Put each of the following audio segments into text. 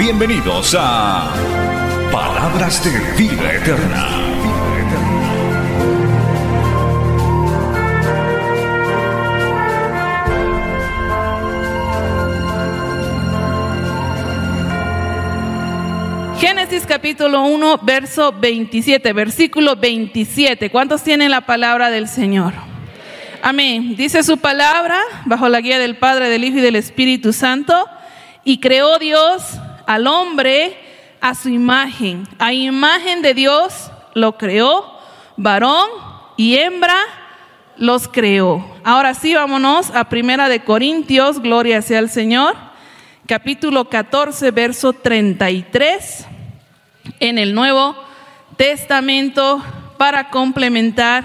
Bienvenidos a Palabras de Vida Eterna. Génesis capítulo 1, verso 27, versículo 27. ¿Cuántos tienen la palabra del Señor? Amén. Dice su palabra, bajo la guía del Padre, del Hijo y del Espíritu Santo, y creó Dios al hombre a su imagen. A imagen de Dios lo creó, varón y hembra los creó. Ahora sí, vámonos a Primera de Corintios, gloria sea al Señor, capítulo 14, verso 33 en el Nuevo Testamento para complementar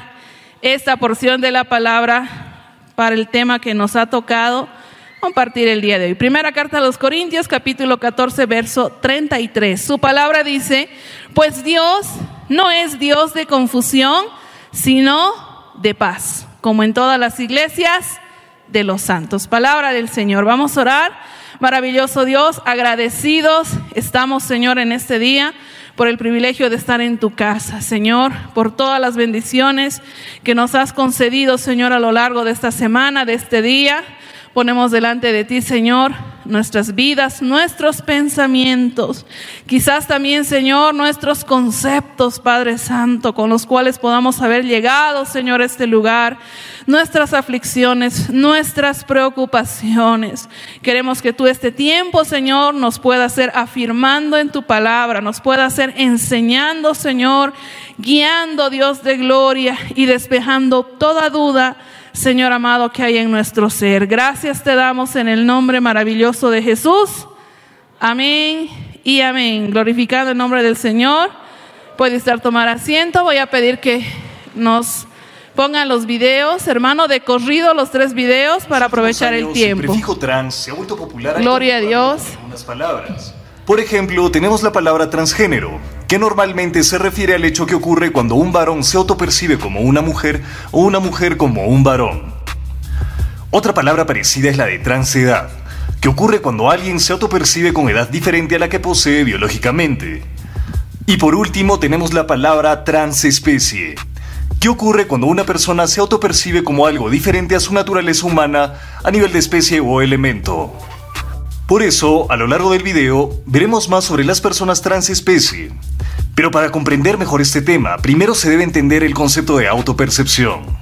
esta porción de la palabra para el tema que nos ha tocado compartir el día de hoy. Primera carta a los Corintios, capítulo 14, verso 33. Su palabra dice, pues Dios no es Dios de confusión, sino de paz, como en todas las iglesias de los santos. Palabra del Señor. Vamos a orar. Maravilloso Dios, agradecidos estamos, Señor, en este día por el privilegio de estar en tu casa, Señor, por todas las bendiciones que nos has concedido, Señor, a lo largo de esta semana, de este día. Ponemos delante de ti, Señor, nuestras vidas, nuestros pensamientos, quizás también, Señor, nuestros conceptos, Padre Santo, con los cuales podamos haber llegado, Señor, a este lugar, nuestras aflicciones, nuestras preocupaciones. Queremos que tú este tiempo, Señor, nos puedas ser afirmando en tu palabra, nos puedas ser enseñando, Señor, guiando, Dios de gloria, y despejando toda duda Señor amado, que hay en nuestro ser. Gracias te damos en el nombre maravilloso de Jesús. Amén y amén. Glorificado el nombre del Señor. Puede estar tomar asiento. Voy a pedir que nos pongan los videos, hermano, de corrido los tres videos para aprovechar el tiempo. El prefijo trans se ha vuelto popular. Gloria a Dios. Palabras. Por ejemplo, tenemos la palabra transgénero, que normalmente se refiere al hecho que ocurre cuando un varón se autopercibe como una mujer o una mujer como un varón. Otra palabra parecida es la de transedad, que ocurre cuando alguien se autopercibe con edad diferente a la que posee biológicamente. Y por último tenemos la palabra transespecie, que ocurre cuando una persona se autopercibe como algo diferente a su naturaleza humana a nivel de especie o elemento. Por eso, a lo largo del video, veremos más sobre las personas transespecie. Pero para comprender mejor este tema, primero se debe entender el concepto de autopercepción.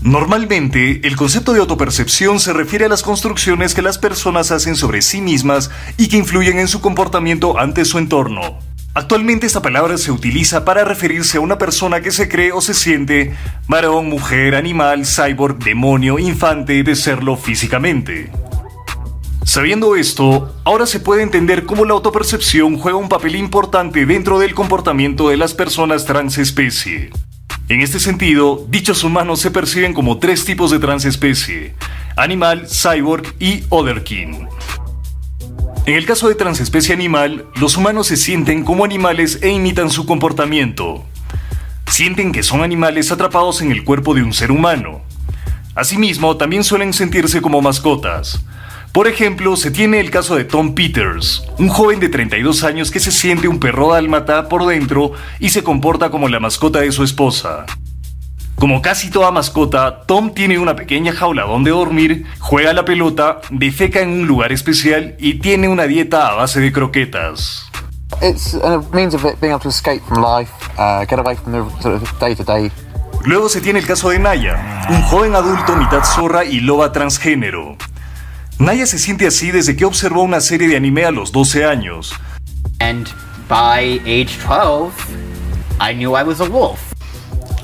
Normalmente, el concepto de autopercepción se refiere a las construcciones que las personas hacen sobre sí mismas y que influyen en su comportamiento ante su entorno. Actualmente esta palabra se utiliza para referirse a una persona que se cree o se siente varón, mujer, animal, cyborg, demonio, infante de serlo físicamente. Sabiendo esto, ahora se puede entender cómo la autopercepción juega un papel importante dentro del comportamiento de las personas transespecie. En este sentido, dichos humanos se perciben como tres tipos de transespecie, animal, cyborg y otherkin. En el caso de transespecie animal, los humanos se sienten como animales e imitan su comportamiento. Sienten que son animales atrapados en el cuerpo de un ser humano. Asimismo, también suelen sentirse como mascotas. Por ejemplo, se tiene el caso de Tom Peters, un joven de 32 años que se siente un perro dálmata por dentro y se comporta como la mascota de su esposa. Como casi toda mascota, Tom tiene una pequeña jaula donde dormir, juega la pelota, defeca en un lugar especial y tiene una dieta a base de croquetas. Luego se tiene el caso de Naya, un joven adulto mitad zorra y loba transgénero. Naya se siente así desde que observó una serie de anime a los 12 años. And by age 12, I knew I was a wolf.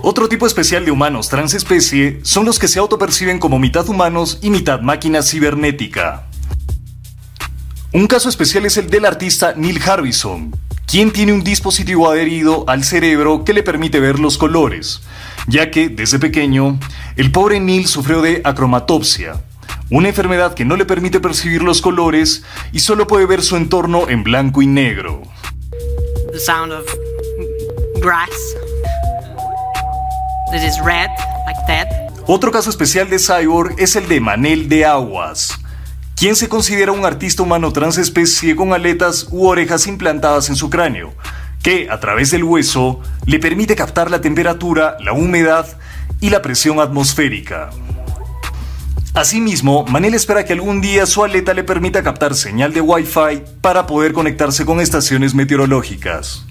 Otro tipo especial de humanos transespecie son los que se autoperciben como mitad humanos y mitad máquina cibernética. Un caso especial es el del artista Neil Harbison, quien tiene un dispositivo adherido al cerebro que le permite ver los colores, ya que desde pequeño el pobre Neil sufrió de acromatopsia, una enfermedad que no le permite percibir los colores y solo puede ver su entorno en blanco y negro. The sound of grass is red like that. Otro caso especial de Cyborg es el de Manel de Aguas, quien se considera un artista humano transespecie con aletas u orejas implantadas en su cráneo, que a través del hueso le permite captar la temperatura, la humedad y la presión atmosférica. Asimismo, Manel espera que algún día su aleta le permita captar señal de Wi-Fi para poder conectarse con estaciones meteorológicas.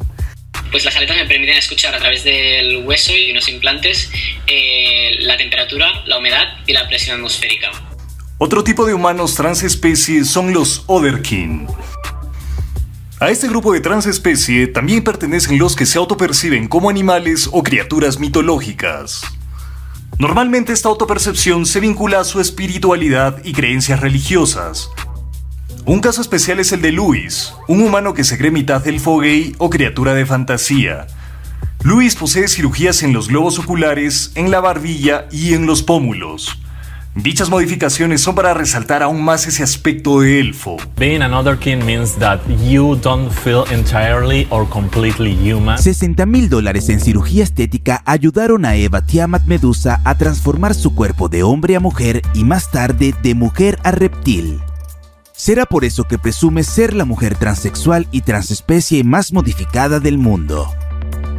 Pues las aletas me permiten escuchar a través del hueso y unos implantes eh, la temperatura, la humedad y la presión atmosférica. Otro tipo de humanos transespecies son los Otherkin. A este grupo de transespecie también pertenecen los que se autoperciben como animales o criaturas mitológicas. Normalmente esta autopercepción se vincula a su espiritualidad y creencias religiosas. Un caso especial es el de Luis, un humano que se cree mitad elfo gay o criatura de fantasía. Luis posee cirugías en los globos oculares, en la barbilla y en los pómulos. Dichas modificaciones son para resaltar aún más ese aspecto de elfo. Being another king means that you don't feel entirely or completely human. 60 mil dólares en cirugía estética ayudaron a Eva Tiamat Medusa a transformar su cuerpo de hombre a mujer y más tarde de mujer a reptil. Será por eso que presume ser la mujer transexual y transespecie más modificada del mundo.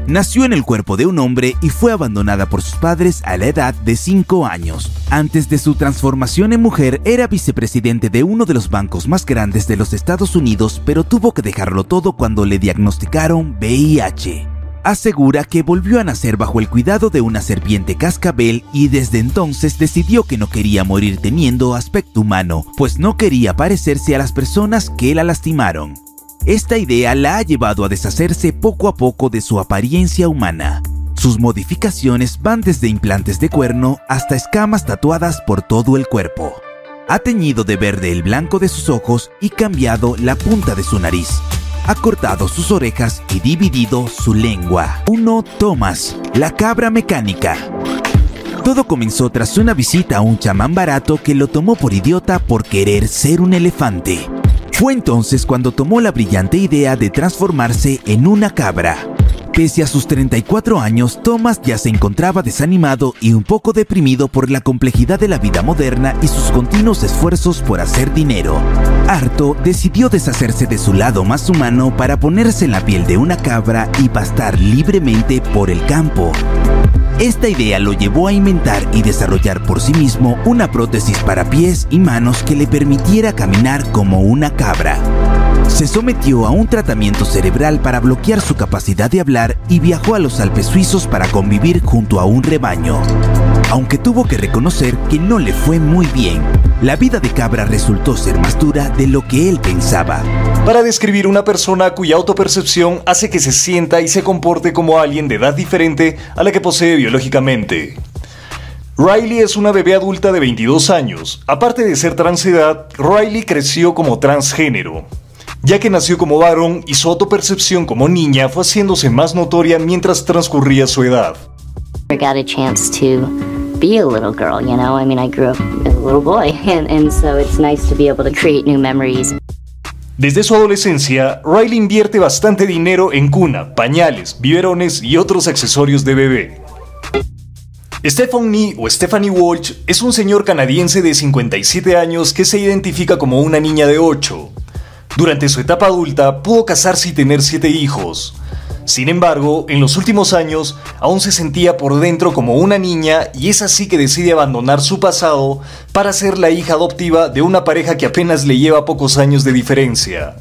Nació en el cuerpo de un hombre y fue abandonada por sus padres a la edad de 5 años. Antes de su transformación en mujer, era vicepresidente de uno de los bancos más grandes de los Estados Unidos, pero tuvo que dejarlo todo cuando le diagnosticaron VIH. Asegura que volvió a nacer bajo el cuidado de una serpiente cascabel y desde entonces decidió que no quería morir teniendo aspecto humano, pues no quería parecerse a las personas que la lastimaron. Esta idea la ha llevado a deshacerse poco a poco de su apariencia humana. Sus modificaciones van desde implantes de cuerno hasta escamas tatuadas por todo el cuerpo. Ha teñido de verde el blanco de sus ojos y cambiado la punta de su nariz. Ha cortado sus orejas y dividido su lengua. 1. Thomas, la cabra mecánica. Todo comenzó tras una visita a un chamán barato que lo tomó por idiota por querer ser un elefante. Fue entonces cuando tomó la brillante idea de transformarse en una cabra. Pese a sus 34 años, Thomas ya se encontraba desanimado y un poco deprimido por la complejidad de la vida moderna y sus continuos esfuerzos por hacer dinero. Harto, decidió deshacerse de su lado más humano para ponerse en la piel de una cabra y pastar libremente por el campo. Esta idea lo llevó a inventar y desarrollar por sí mismo una prótesis para pies y manos que le permitiera caminar como una cabra. Se sometió a un tratamiento cerebral para bloquear su capacidad de hablar y viajó a los Alpes suizos para convivir junto a un rebaño. Aunque tuvo que reconocer que no le fue muy bien, la vida de cabra resultó ser más dura de lo que él pensaba. Para describir una persona cuya autopercepción hace que se sienta y se comporte como alguien de edad diferente a la que posee biológicamente. Riley es una bebé adulta de 22 años. Aparte de ser transedad, Riley creció como transgénero, ya que nació como varón y su autopercepción como niña fue haciéndose más notoria mientras transcurría su edad. I got a chance to be a little girl, you know? I mean, I grew up as a little boy, and, so it's nice to be able to create new memories. Desde su adolescencia, Riley invierte bastante dinero en cuna, pañales, biberones y otros accesorios de bebé. Stephanie o Stephanie Walsh es un señor canadiense de 57 años que se identifica como una niña de 8. Durante su etapa adulta pudo casarse y tener 7 hijos. Sin embargo, en los últimos años aún se sentía por dentro como una niña y es así que decide abandonar su pasado para ser la hija adoptiva de una pareja que apenas le lleva pocos años de diferencia.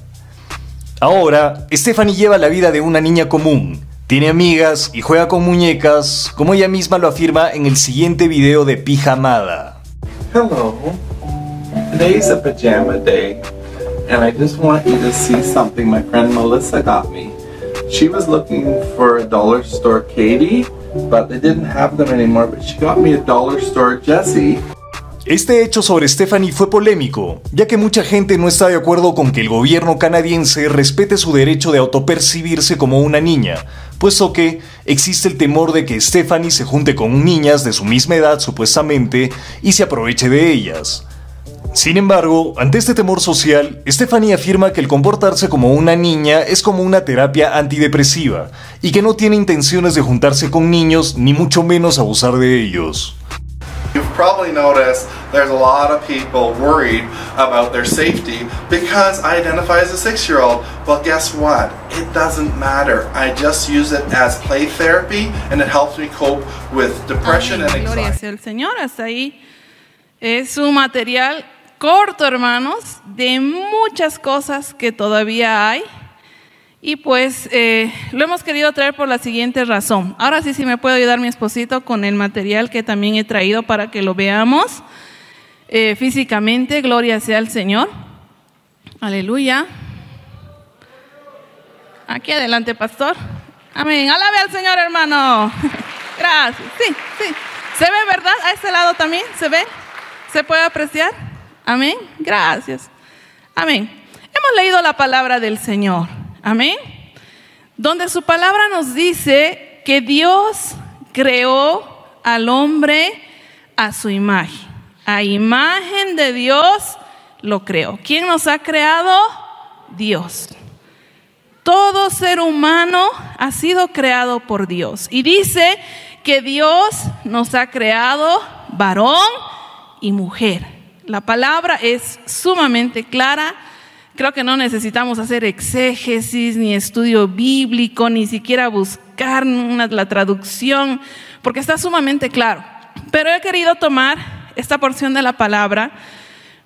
Ahora, Stephanie lleva la vida de una niña común, tiene amigas y juega con muñecas, como ella misma lo afirma en el siguiente video de Pijamada. Hello. Today's a pajama day, and I just want you to see something my friend Melissa got me. She was looking for a dollar store Katie, but they didn't have them anymore, but she got me a dollar store Jessie. Este hecho sobre Stephanie fue polémico, ya que mucha gente no está de acuerdo con que el gobierno canadiense respete su derecho de autopercibirse como una niña, puesto que existe el temor de que Stephanie se junte con niñas de su misma edad supuestamente y se aproveche de ellas. Sin embargo, ante este temor social, Stephanie afirma que el comportarse como una niña es como una terapia antidepresiva y que no tiene intenciones de juntarse con niños ni mucho menos abusar de ellos. You've probably noticed there's a lot of people worried about their safety because I identify as a six year old. Well, guess what? It doesn't matter. I just use it as play therapy and it helps me cope with depression and Amén. Gloria anxiety. sea al Señor. Hasta ahí es un material corto, hermanos, de muchas cosas que todavía hay. Y pues eh, lo hemos querido traer por la siguiente razón. Ahora sí, sí me puede ayudar mi esposito con el material que también he traído para que lo veamos eh, físicamente. Gloria sea al Señor. Aleluya. Aquí adelante, pastor. Amén. Alabe al Señor, hermano. Gracias. Sí, sí. ¿Se ve, verdad? A este lado también. ¿Se ve? ¿Se puede apreciar? Amén. Gracias. Amén. Hemos leído la palabra del Señor. Amén. Donde su palabra nos dice que Dios creó al hombre a su imagen. A imagen de Dios lo creó. ¿Quién nos ha creado? Dios. Todo ser humano ha sido creado por Dios. Y dice que Dios nos ha creado varón y mujer. La palabra es sumamente clara. Creo que no necesitamos hacer exégesis, ni estudio bíblico, ni siquiera buscar la traducción, porque está sumamente claro. Pero he querido tomar esta porción de la palabra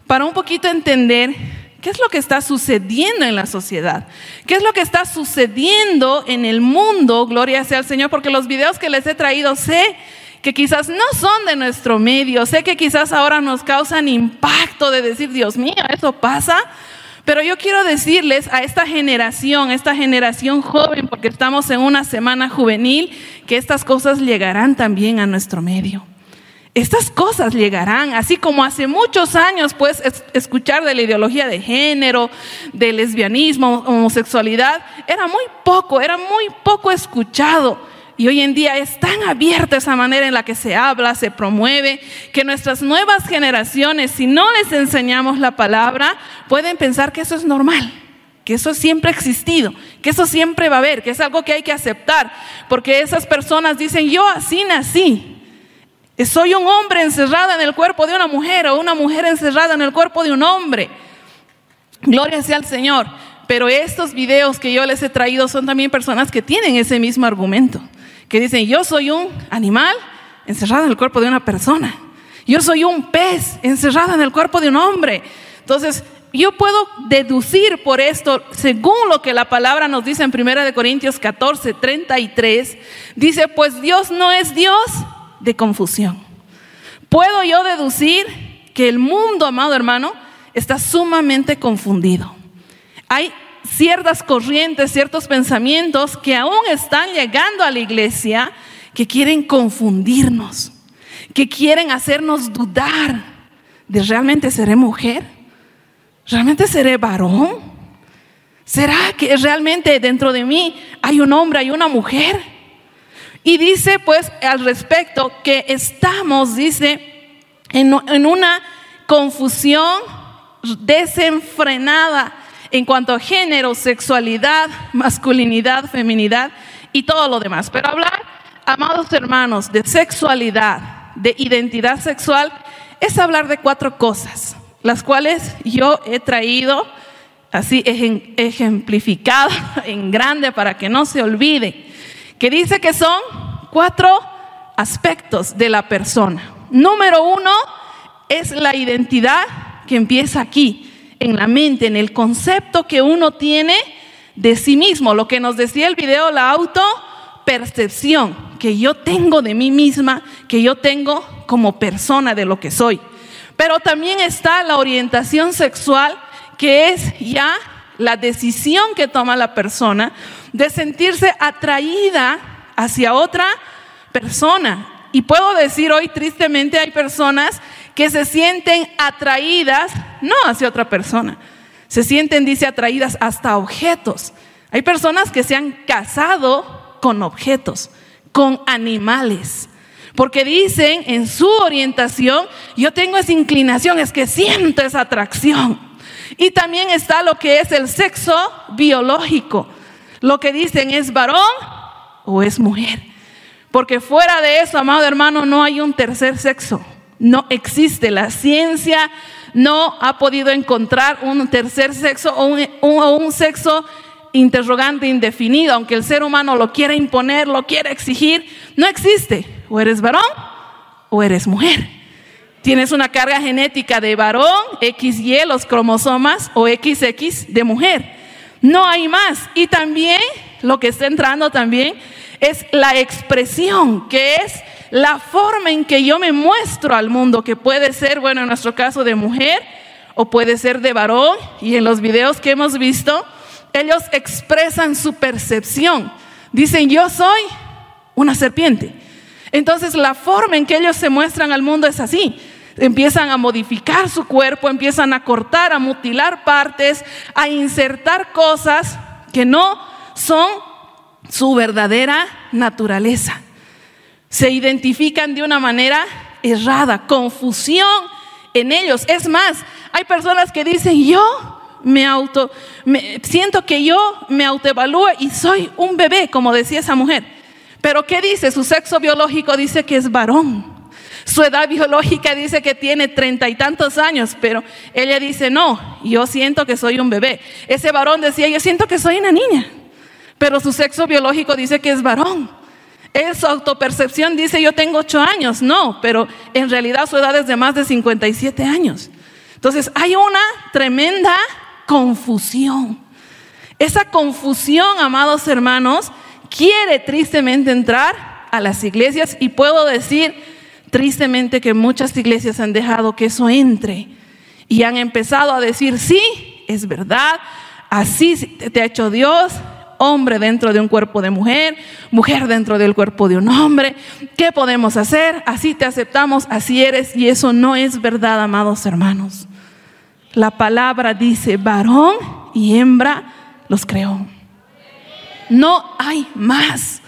para un poquito entender qué es lo que está sucediendo en la sociedad, qué es lo que está sucediendo en el mundo, gloria sea al Señor, porque los videos que les he traído sé que quizás no son de nuestro medio, sé que quizás ahora nos causan impacto de decir, Dios mío, eso pasa, pero yo quiero decirles a esta generación, esta generación joven, porque estamos en una semana juvenil, que estas cosas llegarán también a nuestro medio. Estas cosas llegarán, así como hace muchos años, pues, es- escuchar de la ideología de género, del lesbianismo, homosexualidad, era muy poco, era muy poco escuchado. Y hoy en día es tan abierta esa manera en la que se habla, se promueve, que nuestras nuevas generaciones, si no les enseñamos la palabra, pueden pensar que eso es normal, que eso siempre ha existido, que eso siempre va a haber, que es algo que hay que aceptar, porque esas personas dicen, yo así nací, soy un hombre encerrado en el cuerpo de una mujer o una mujer encerrada en el cuerpo de un hombre. Gloria sea al Señor. Pero estos videos que yo les he traído son también personas que tienen ese mismo argumento, que dicen, yo soy un animal encerrado en el cuerpo de una persona. Yo soy un pez encerrado en el cuerpo de un hombre. Entonces, yo puedo deducir por esto, según lo que la palabra nos dice en 1 de Corintios 14, 33, dice, pues Dios no es Dios de confusión. Puedo yo deducir que el mundo, amado hermano, está sumamente confundido. Hay ciertas corrientes, ciertos pensamientos que aún están llegando a la iglesia que quieren confundirnos, que quieren hacernos dudar de realmente seré mujer, realmente seré varón, será que realmente dentro de mí hay un hombre, hay una mujer. Y dice pues al respecto que estamos, dice, en, en una confusión desenfrenada en cuanto a género, sexualidad, masculinidad, feminidad y todo lo demás. Pero hablar, amados hermanos, de sexualidad, de identidad sexual, es hablar de cuatro cosas, las cuales yo he traído así ejem- ejemplificado en grande para que no se olvide, que dice que son cuatro aspectos de la persona. Número uno es la identidad que empieza aquí, en la mente, en el concepto que uno tiene de sí mismo, lo que nos decía el video, la autopercepción que yo tengo de mí misma, que yo tengo como persona de lo que soy. Pero también está la orientación sexual, que es ya la decisión que toma la persona de sentirse atraída hacia otra persona. Y puedo decir hoy tristemente hay personas que se sienten atraídas no hacia otra persona, se sienten, dice, atraídas hasta objetos. Hay personas que se han casado con objetos, con animales. Porque dicen en su orientación, yo tengo esa inclinación, es que siento esa atracción. Y también está lo que es el sexo biológico. Lo que dicen es varón o es mujer. Porque fuera de eso, amado hermano, no hay un tercer sexo. No existe. La ciencia no ha podido encontrar un tercer sexo o un, sexo interrogante indefinido, aunque el ser humano lo quiera imponer, lo quiera exigir, no existe. O eres varón o eres mujer. Tienes una carga genética de varón, XY, los cromosomas, o XX de mujer. No hay más. Y también lo que está entrando también es la expresión, que es la forma en que yo me muestro al mundo, que puede ser, bueno, en nuestro caso de mujer o puede ser de varón. Y en los videos que hemos visto, ellos expresan su percepción. Dicen, yo soy una serpiente. Entonces la forma en que ellos se muestran al mundo es así. Empiezan a modificar su cuerpo, empiezan a cortar, a mutilar partes, a insertar cosas que no son su verdadera naturaleza. Se identifican de una manera errada, confusión en ellos. Es más, hay personas que dicen, yo me auto, siento que yo me autoevalúo y soy un bebé, como decía esa mujer. Pero ¿qué dice? Su sexo biológico dice que es varón. Su edad biológica dice que tiene treinta y tantos años, pero ella dice, no, yo siento que soy un bebé. Ese varón decía, yo siento que soy una niña, pero su sexo biológico dice que es varón. Su autopercepción dice, yo tengo ocho años, no, pero en realidad su edad es de más de 57 años. Entonces hay una tremenda confusión. Esa confusión, amados hermanos, quiere tristemente entrar a las iglesias y puedo decir tristemente que muchas iglesias han dejado que eso entre y han empezado a decir, sí, es verdad, así te ha hecho Dios, hombre dentro de un cuerpo de mujer, mujer dentro del cuerpo de un hombre. ¿Qué podemos hacer? Así te aceptamos, así eres. Y eso no es verdad, amados hermanos. La palabra dice varón y hembra los creó. No hay más.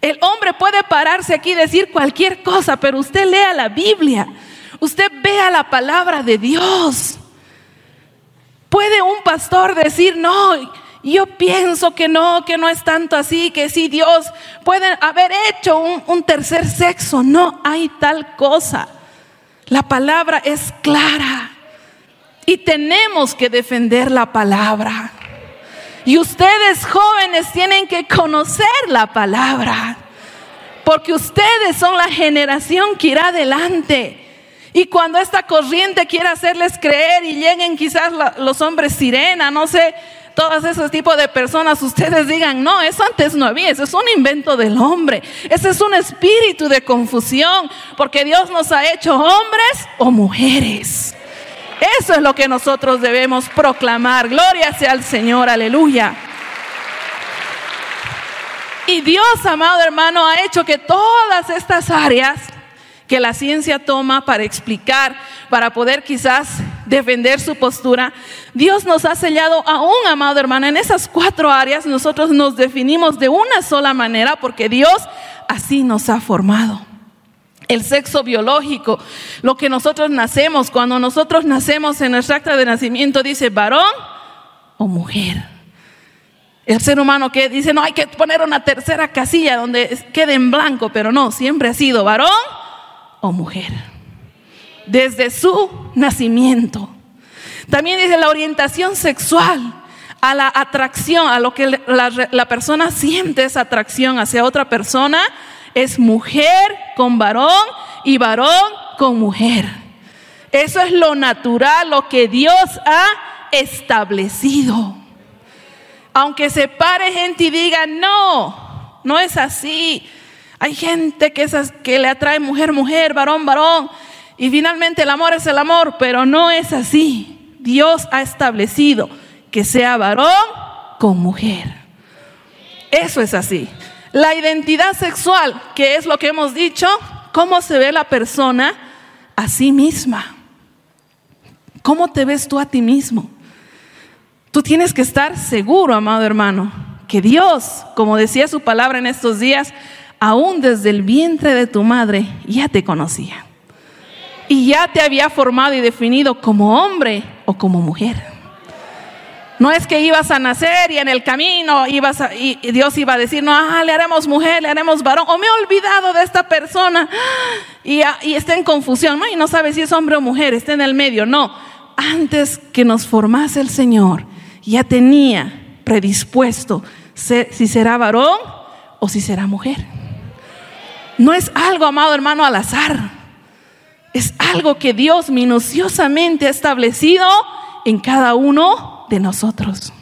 El hombre puede pararse aquí y decir cualquier cosa, pero usted lea la Biblia. Usted vea la palabra de Dios. Puede un pastor decir, no, yo pienso que no, que no es tanto así, que si Dios puede haber hecho un, un tercer sexo. No hay tal cosa. La palabra es clara. Y tenemos que defender la palabra. Y ustedes jóvenes tienen que conocer la palabra. Porque ustedes son la generación que irá adelante. Y cuando esta corriente quiera hacerles creer y lleguen quizás los hombres sirena, no sé, todos esos tipos de personas, ustedes digan, no, eso antes no había, eso es un invento del hombre. Ese es un espíritu de confusión, porque Dios nos ha hecho hombres o mujeres. Eso es lo que nosotros debemos proclamar. Gloria sea al Señor, aleluya. Y Dios, amado hermano, ha hecho que todas estas áreas que la ciencia toma para explicar, para poder quizás defender su postura, Dios nos ha sellado aún, amado hermano, en esas cuatro áreas nosotros nos definimos de una sola manera porque Dios así nos ha formado el sexo biológico, lo que nosotros nacemos, cuando nosotros nacemos en nuestra acta de nacimiento dice varón o mujer. El ser humano que dice, no, hay que poner una tercera casilla donde quede en blanco, pero no, siempre ha sido varón o mujer. Desde su nacimiento. También dice la orientación sexual, a la atracción, a lo que la, la persona siente esa atracción hacia otra persona es mujer con varón y varón con mujer. Eso es lo natural, lo que Dios ha establecido. Aunque se pare gente y diga, no, no es así. Hay gente que, que le atrae mujer, mujer, varón, varón. Y finalmente el amor es el amor, pero no es así. Dios ha establecido que sea varón con mujer. Eso es así. La identidad sexual, que es lo que hemos dicho, cómo se ve la persona a sí misma. ¿Cómo te ves tú a ti mismo? Tú tienes que estar seguro, amado hermano, que Dios, como decía su palabra en estos días, aún desde el vientre de tu madre ya te conocía. Y ya te había formado y definido como hombre o como mujer. No es que ibas a nacer y en el camino ibas y Dios iba a decir, no, ah, le haremos mujer, le haremos varón, o me he olvidado de esta persona y, y está en confusión, ¿no? y no sabe si es hombre o mujer, está en el medio. No, antes que nos formase el Señor, ya tenía predispuesto si será varón o si será mujer. No es algo, amado hermano, al azar. Es algo que Dios minuciosamente ha establecido en cada uno de nosotros.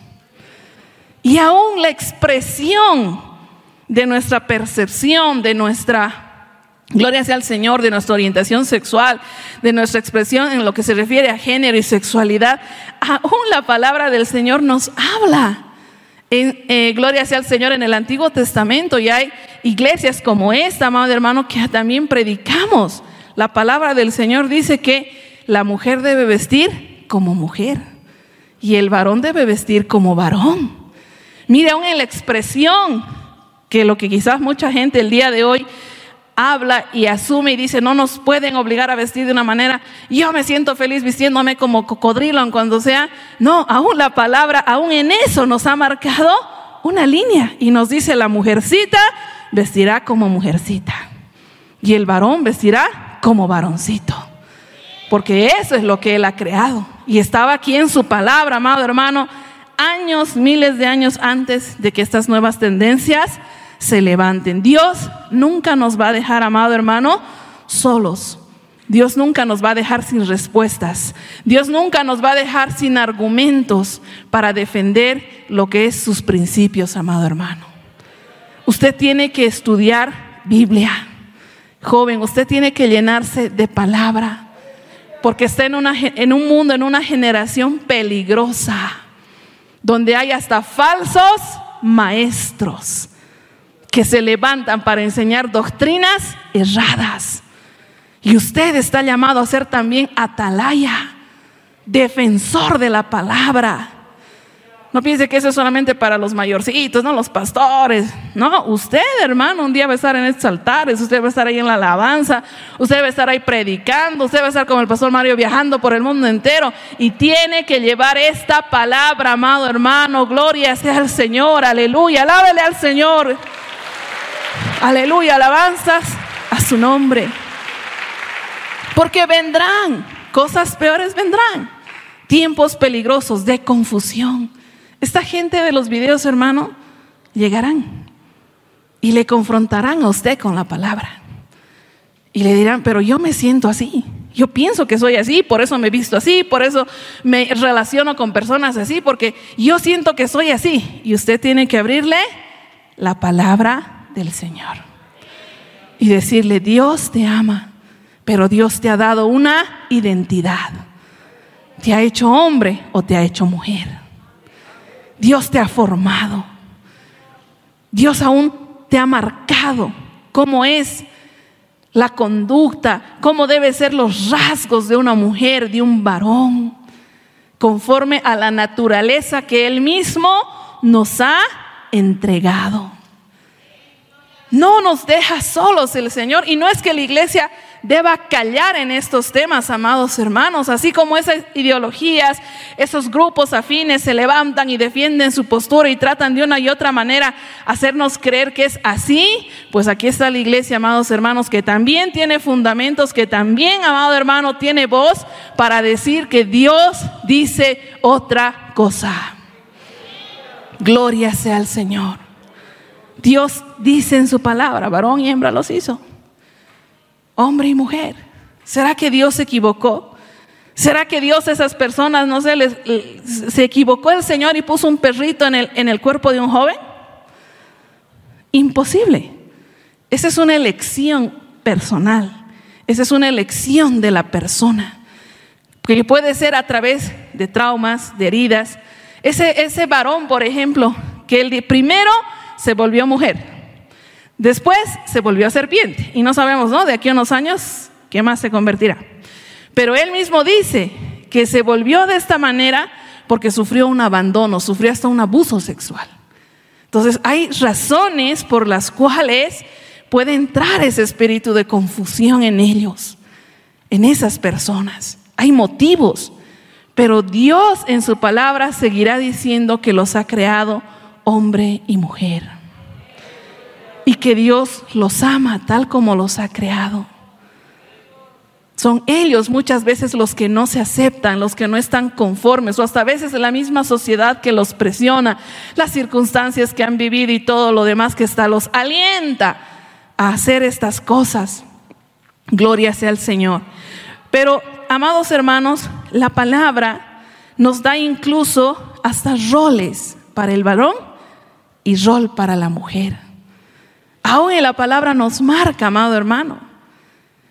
Y aún la expresión de nuestra percepción, de nuestra Gloria sea al Señor de nuestra orientación sexual, de nuestra expresión en lo que se refiere a género y sexualidad. Aún la palabra del Señor nos habla. Eh, gloria sea al Señor en el Antiguo Testamento y hay iglesias como esta, amado hermano, que también predicamos. La palabra del Señor dice que la mujer debe vestir como mujer y el varón debe vestir como varón. Mire, aún en la expresión, que lo que quizás mucha gente el día de hoy habla y asume y dice, no nos pueden obligar a vestir de una manera, yo me siento feliz vistiéndome como cocodrilo en cuando sea. No, aún la palabra, aún en eso nos ha marcado una línea y nos dice, la mujercita vestirá como mujercita y el varón vestirá como varoncito. Porque eso es lo que Él ha creado. Y estaba aquí en su palabra, amado hermano, años, miles de años antes de que estas nuevas tendencias se levanten. Dios nunca nos va a dejar, amado hermano, solos. Dios nunca nos va a dejar sin respuestas. Dios nunca nos va a dejar sin argumentos para defender lo que es sus principios, amado hermano. Usted tiene que estudiar Biblia. Joven, usted tiene que llenarse de palabra, porque está en, una, en un mundo, en una generación peligrosa, donde hay hasta falsos maestros que se levantan para enseñar doctrinas erradas. Y usted está llamado a ser también atalaya, defensor de la palabra. No piense que eso es solamente para los mayorcitos, no los pastores. No, usted, hermano, un día va a estar en estos altares, usted va a estar ahí en la alabanza, usted va a estar ahí predicando, usted va a estar como el pastor Mario viajando por el mundo entero y tiene que llevar esta palabra, amado hermano. Gloria sea al Señor, aleluya, alábele al Señor. Aleluya, alabanzas a su nombre. Porque vendrán, cosas peores vendrán. Tiempos peligrosos de confusión. Esta gente de los videos, hermano, llegarán y le confrontarán a usted con la palabra. Y le dirán, pero yo me siento así. Yo pienso que soy así, por eso me he visto así, por eso me relaciono con personas así, porque yo siento que soy así. Y usted tiene que abrirle la palabra del Señor. Y decirle, Dios te ama, pero Dios te ha dado una identidad. Te ha hecho hombre o te ha hecho mujer. Dios te ha formado. Dios aún te ha marcado cómo es la conducta, cómo deben ser los rasgos de una mujer, de un varón, conforme a la naturaleza que Él mismo nos ha entregado. No nos deja solos el Señor. Y no es que la iglesia deba callar en estos temas, amados hermanos. Así como esas ideologías, esos grupos afines se levantan y defienden su postura y tratan de una y otra manera hacernos creer que es así, pues aquí está la iglesia, amados hermanos, que también tiene fundamentos, que también, amado hermano, tiene voz para decir que Dios dice otra cosa. Gloria sea al Señor. Dios dice en su palabra, varón y hembra los hizo. Hombre y mujer. ¿Será que Dios se equivocó? ¿Será que Dios esas personas, no sé, se equivocó el Señor y puso un perrito en el, en el cuerpo de un joven? Imposible. Esa es una elección personal. Esa es una elección de la persona. Que puede ser a través de traumas, de heridas. Ese, ese varón, por ejemplo, que el de primero se volvió mujer. Después se volvió serpiente. Y no sabemos, ¿no? De aquí a unos años ¿qué más se convertirá? Pero él mismo dice que se volvió de esta manera porque sufrió un abandono, sufrió hasta un abuso sexual. Entonces hay razones por las cuales puede entrar ese espíritu de confusión en ellos, en esas personas. Hay motivos, pero Dios en su palabra seguirá diciendo que los ha creado hombre y mujer y que Dios los ama tal como los ha creado. Son ellos muchas veces los que no se aceptan, los que no están conformes, o hasta a veces la misma sociedad que los presiona, las circunstancias que han vivido y todo lo demás que está, los alienta a hacer estas cosas. Gloria sea al Señor. Pero, amados hermanos, la palabra nos da incluso hasta roles para el varón y rol para la mujer. Aún la palabra nos marca, amado hermano.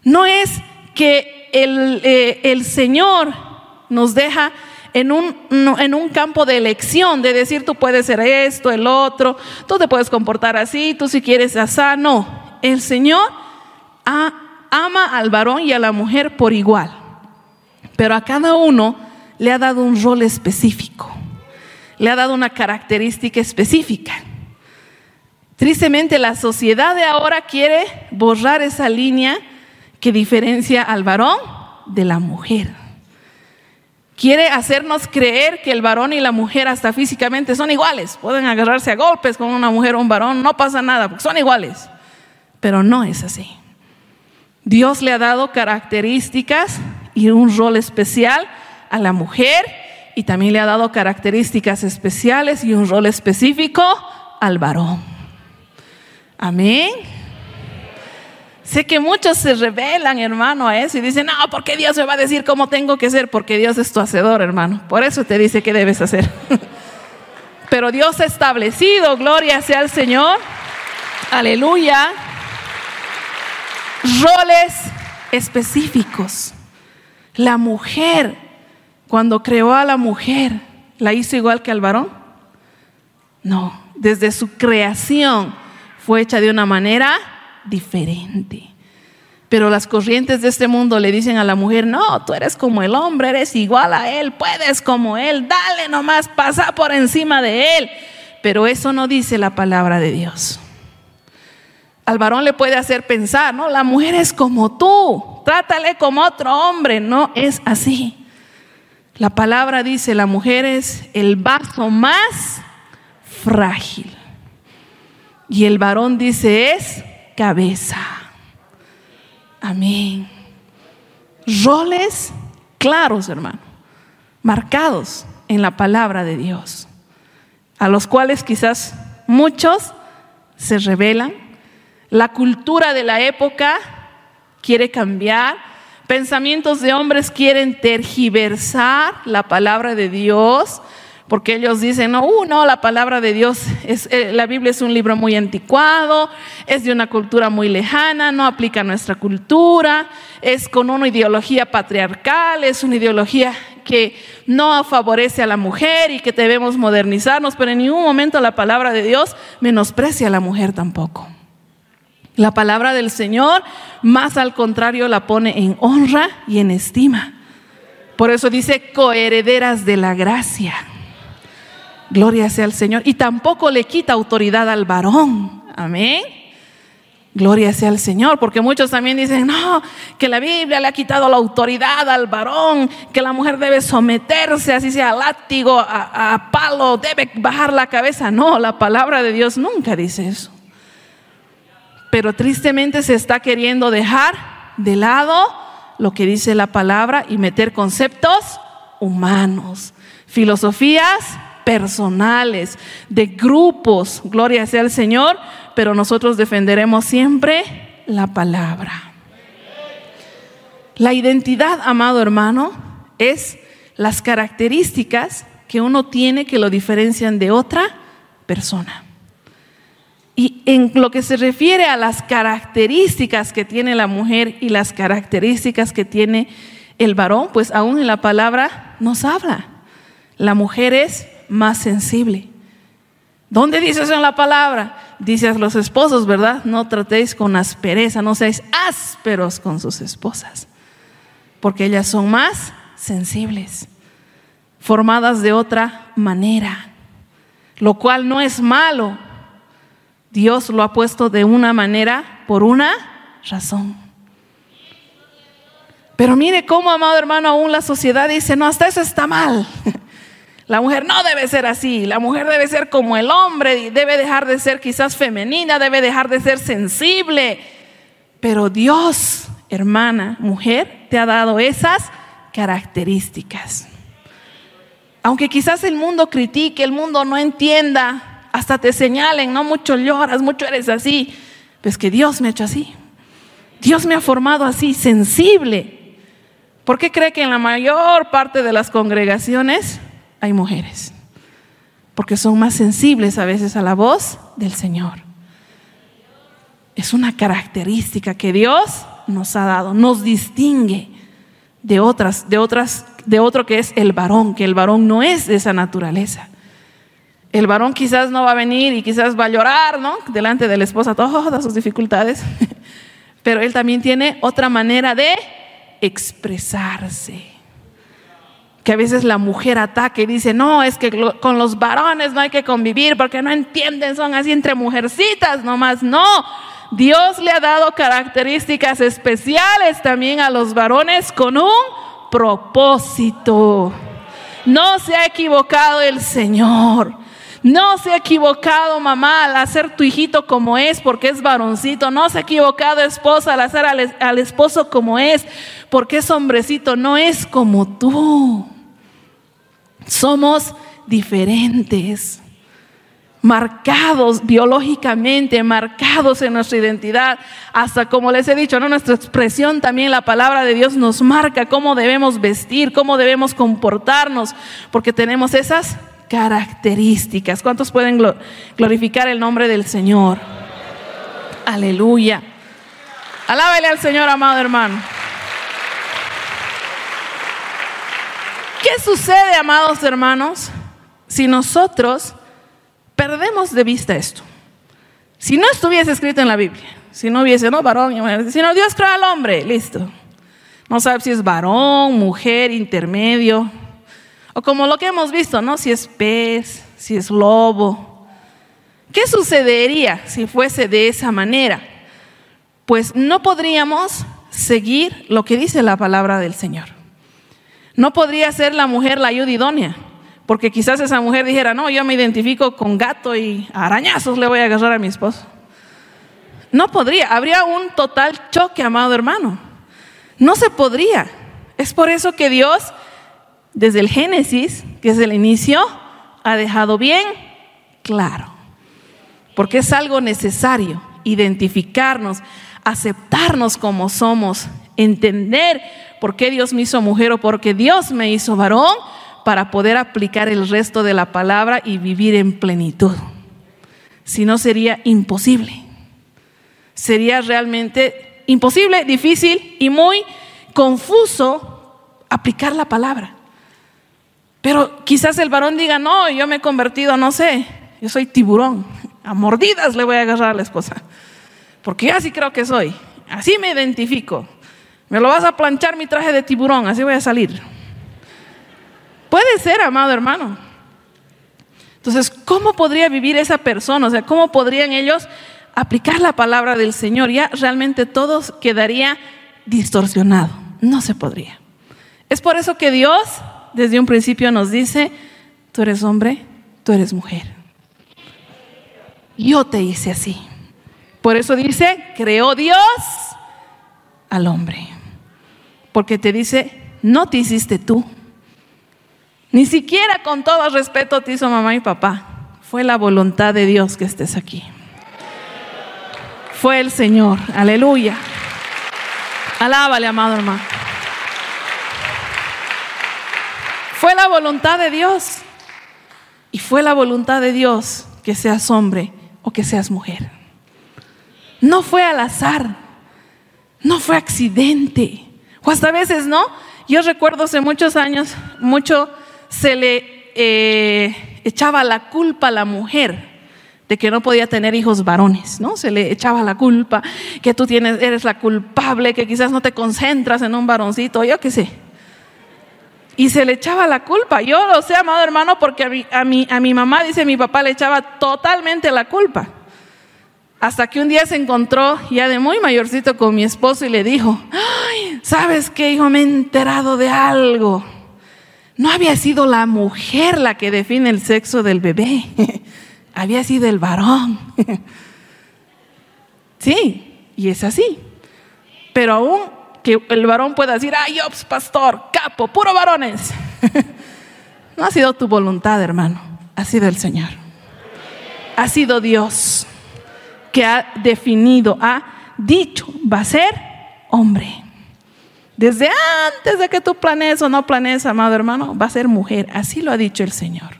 No es que el, eh, el Señor nos deja en un, en un campo de elección, de decir tú puedes ser esto, el otro, tú te puedes comportar así, tú si quieres así. No, el Señor ama al varón y a la mujer por igual, pero a cada uno le ha dado un rol específico, le ha dado una característica específica. Tristemente la sociedad de ahora quiere borrar esa línea que diferencia al varón de la mujer. Quiere hacernos creer que el varón y la mujer hasta físicamente son iguales. Pueden agarrarse a golpes con una mujer o un varón, no pasa nada, porque son iguales. Pero no es así. Dios le ha dado características y un rol especial a la mujer y también le ha dado características especiales y un rol específico al varón. Amén. Sé que muchos se rebelan, hermano, a eso y dicen, no, porque Dios me va a decir cómo tengo que ser, porque Dios es tu hacedor, hermano. Por eso te dice qué debes hacer. Pero Dios ha establecido, gloria sea al Señor, aleluya, roles específicos. La mujer, cuando creó a la mujer, ¿la hizo igual que al varón? No, desde su creación fue hecha de una manera diferente. Pero las corrientes de este mundo le dicen a la mujer, no, tú eres como el hombre, eres igual a él, puedes como él, dale nomás, pasa por encima de él. Pero eso no dice la palabra de Dios. Al varón le puede hacer pensar, no, la mujer es como tú, trátale como otro hombre, no es así. La palabra dice, la mujer es el vaso más frágil. Y el varón dice, es cabeza. Amén. Roles claros, hermano, marcados en la palabra de Dios, a los cuales quizás muchos se rebelan. La cultura de la época quiere cambiar. Pensamientos de hombres quieren tergiversar la palabra de Dios porque ellos dicen, no, uh, no, la palabra de Dios, es, eh, la Biblia es un libro muy anticuado, es de una cultura muy lejana, no aplica a nuestra cultura, es con una ideología patriarcal, es una ideología que no favorece a la mujer y que debemos modernizarnos, pero en ningún momento la palabra de Dios menosprecia a la mujer tampoco. La palabra del Señor, más al contrario, la pone en honra y en estima. Por eso dice coherederas de la gracia. Gloria sea al Señor. Y tampoco le quita autoridad al varón. Amén. Gloria sea al Señor, porque muchos también dicen, no, que la Biblia le ha quitado la autoridad al varón, que la mujer debe someterse, así sea látigo, a, a palo, debe bajar la cabeza. No, la palabra de Dios nunca dice eso. Pero tristemente se está queriendo dejar de lado lo que dice la palabra y meter conceptos humanos, filosofías personales, de grupos, gloria sea al Señor, pero nosotros defenderemos siempre la palabra. La identidad, amado hermano, es las características que uno tiene que lo diferencian de otra persona. Y en lo que se refiere a las características que tiene la mujer y las características que tiene el varón, pues aún en la palabra nos habla. La mujer es más sensible. ¿Dónde dice eso en la palabra? Dice a los esposos, ¿verdad? No tratéis con aspereza, no seáis ásperos con sus esposas, porque ellas son más sensibles, formadas de otra manera, lo cual no es malo. Dios lo ha puesto de una manera por una razón. Pero mire cómo, amado hermano, aún la sociedad dice, no, hasta eso está mal. La mujer no debe ser así, la mujer debe ser como el hombre, debe dejar de ser quizás femenina, debe dejar de ser sensible. Pero Dios, hermana, mujer, te ha dado esas características. Aunque quizás el mundo critique, el mundo no entienda, hasta te señalen, no mucho lloras, mucho eres así, pues que Dios me ha hecho así. Dios me ha formado así, sensible. ¿Por qué cree que en la mayor parte de las congregaciones hay mujeres, porque son más sensibles a veces a la voz del Señor. Es una característica que Dios nos ha dado, nos distingue de otras, de otras, de otro que es el varón, que el varón no es de esa naturaleza. El varón quizás no va a venir y quizás va a llorar, ¿no? Delante de la esposa todas sus dificultades, pero él también tiene otra manera de expresarse que a veces la mujer ataca y dice, no, es que con los varones no hay que convivir porque no entienden, son así entre mujercitas nomás. No, Dios le ha dado características especiales también a los varones con un propósito. No se ha equivocado el Señor. No se ha equivocado mamá al hacer tu hijito como es porque es varoncito. No se ha equivocado esposa al hacer al, esposo como es porque es hombrecito. No es como tú. Somos diferentes, marcados biológicamente, marcados en nuestra identidad. Hasta como les he dicho, ¿no? nuestra expresión también, la palabra de Dios nos marca cómo debemos vestir, cómo debemos comportarnos, porque tenemos esas características. ¿Cuántos pueden glorificar el nombre del Señor? Aleluya. Alábele al Señor, amado hermano. ¿Qué sucede, amados hermanos, si nosotros perdemos de vista esto? Si no estuviese escrito en la Biblia, si no hubiese, no, varón, si no, Dios creó al hombre, listo. No sabe si es varón, mujer, intermedio, o como lo que hemos visto, ¿no? Si es pez, si es lobo. ¿Qué sucedería si fuese de esa manera? Pues no podríamos seguir lo que dice la palabra del Señor. No podría ser la mujer la ayuda idónea, porque quizás esa mujer dijera, no, yo me identifico con gato y arañazos le voy a agarrar a mi esposo. No podría, habría un total choque, amado hermano. No se podría. Es por eso que Dios desde el Génesis, que es el inicio, ha dejado bien claro. Porque es algo necesario identificarnos, aceptarnos como somos, entender por qué Dios me hizo mujer o por qué Dios me hizo varón para poder aplicar el resto de la palabra y vivir en plenitud. Si no sería imposible. Sería realmente imposible, difícil y muy confuso aplicar la palabra. Pero quizás el varón diga, no, yo me he convertido, no sé, yo soy tiburón. A mordidas le voy a agarrar a la esposa. Porque así creo que soy. Así me identifico. Me lo vas a planchar mi traje de tiburón, así voy a salir. Puede ser, amado hermano. Entonces, ¿cómo podría vivir esa persona? O sea, ¿cómo podrían ellos aplicar la palabra del Señor? Ya realmente todo quedaría distorsionado. No se podría. Es por eso que Dios desde un principio nos dice, tú eres hombre, tú eres mujer. Yo te hice así. Por eso dice, creó Dios al hombre. Porque te dice, no te hiciste tú. Ni siquiera con todo respeto te hizo mamá y papá. Fue la voluntad de Dios que estés aquí. Fue el Señor. Aleluya. Alábale, amado hermano. Fue la voluntad de Dios. Y fue la voluntad de Dios que seas hombre o que seas mujer. No fue al azar. No fue accidente. O hasta veces, ¿no? Yo recuerdo hace muchos años, mucho se le eh, echaba la culpa a la mujer de que no podía tener hijos varones, ¿no? Se le echaba la culpa, que tú tienes, eres la culpable, que quizás no te concentras en un varoncito, yo qué sé. Y se le echaba la culpa. Yo lo sé, amado hermano, porque a mi, a a mi mamá, dice mi papá, le echaba totalmente la culpa. Hasta que un día se encontró ya de muy mayorcito con mi esposo y le dijo, Ay, ¿sabes qué, hijo? Me he enterado de algo. No había sido la mujer la que define el sexo del bebé, había sido el varón. sí, y es así. Pero aún que el varón pueda decir, ay, ops, pastor, capo, puro varones. no ha sido tu voluntad, hermano, ha sido el Señor. Ha sido Dios que ha definido, ha dicho, va a ser hombre. Desde antes de que tú planees o no planees, amado hermano, va a ser mujer. Así lo ha dicho el Señor.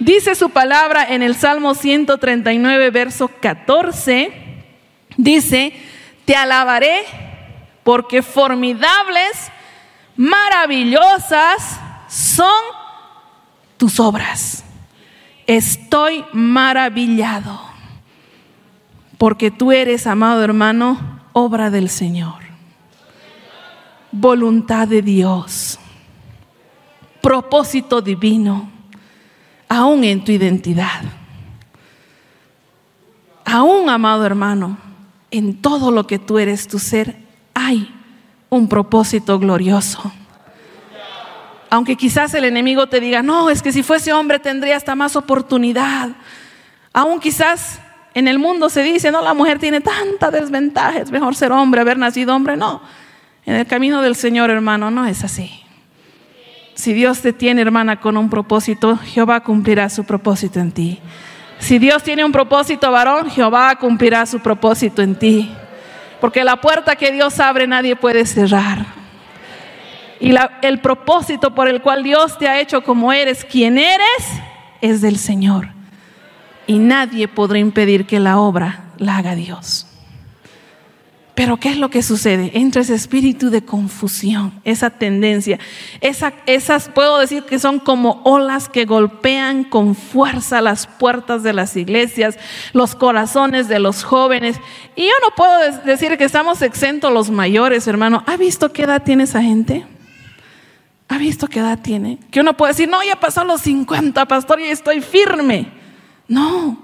Dice su palabra en el Salmo 139, verso 14. Dice, te alabaré porque formidables, maravillosas son tus obras. Estoy maravillado porque tú eres, amado hermano, obra del Señor, voluntad de Dios, propósito divino, aún en tu identidad. Aún, amado hermano, en todo lo que tú eres, tu ser, hay un propósito glorioso. Aunque quizás el enemigo te diga, no, es que si fuese hombre tendría hasta más oportunidad. Aún quizás en el mundo se dice, no, la mujer tiene tanta desventaja, es mejor ser hombre, haber nacido hombre. No, en el camino del Señor, hermano, no es así. Si Dios te tiene, hermana, con un propósito, Jehová cumplirá su propósito en ti. Si Dios tiene un propósito, varón, Jehová cumplirá su propósito en ti. Porque la puerta que Dios abre nadie puede cerrar. Y el propósito por el cual Dios te ha hecho como eres, quien eres, es del Señor. Y nadie podrá impedir que la obra la haga Dios. Pero ¿qué es lo que sucede? Entra ese espíritu de confusión, esa tendencia. esas puedo decir que son como olas que golpean con fuerza las puertas de las iglesias, los corazones de los jóvenes. Y yo no puedo decir que estamos exentos los mayores, hermano. ¿Ha visto qué edad tiene esa gente? ¿Ha visto qué edad tiene? Que uno puede decir, no, ya pasó los 50, pastor, y estoy firme. No,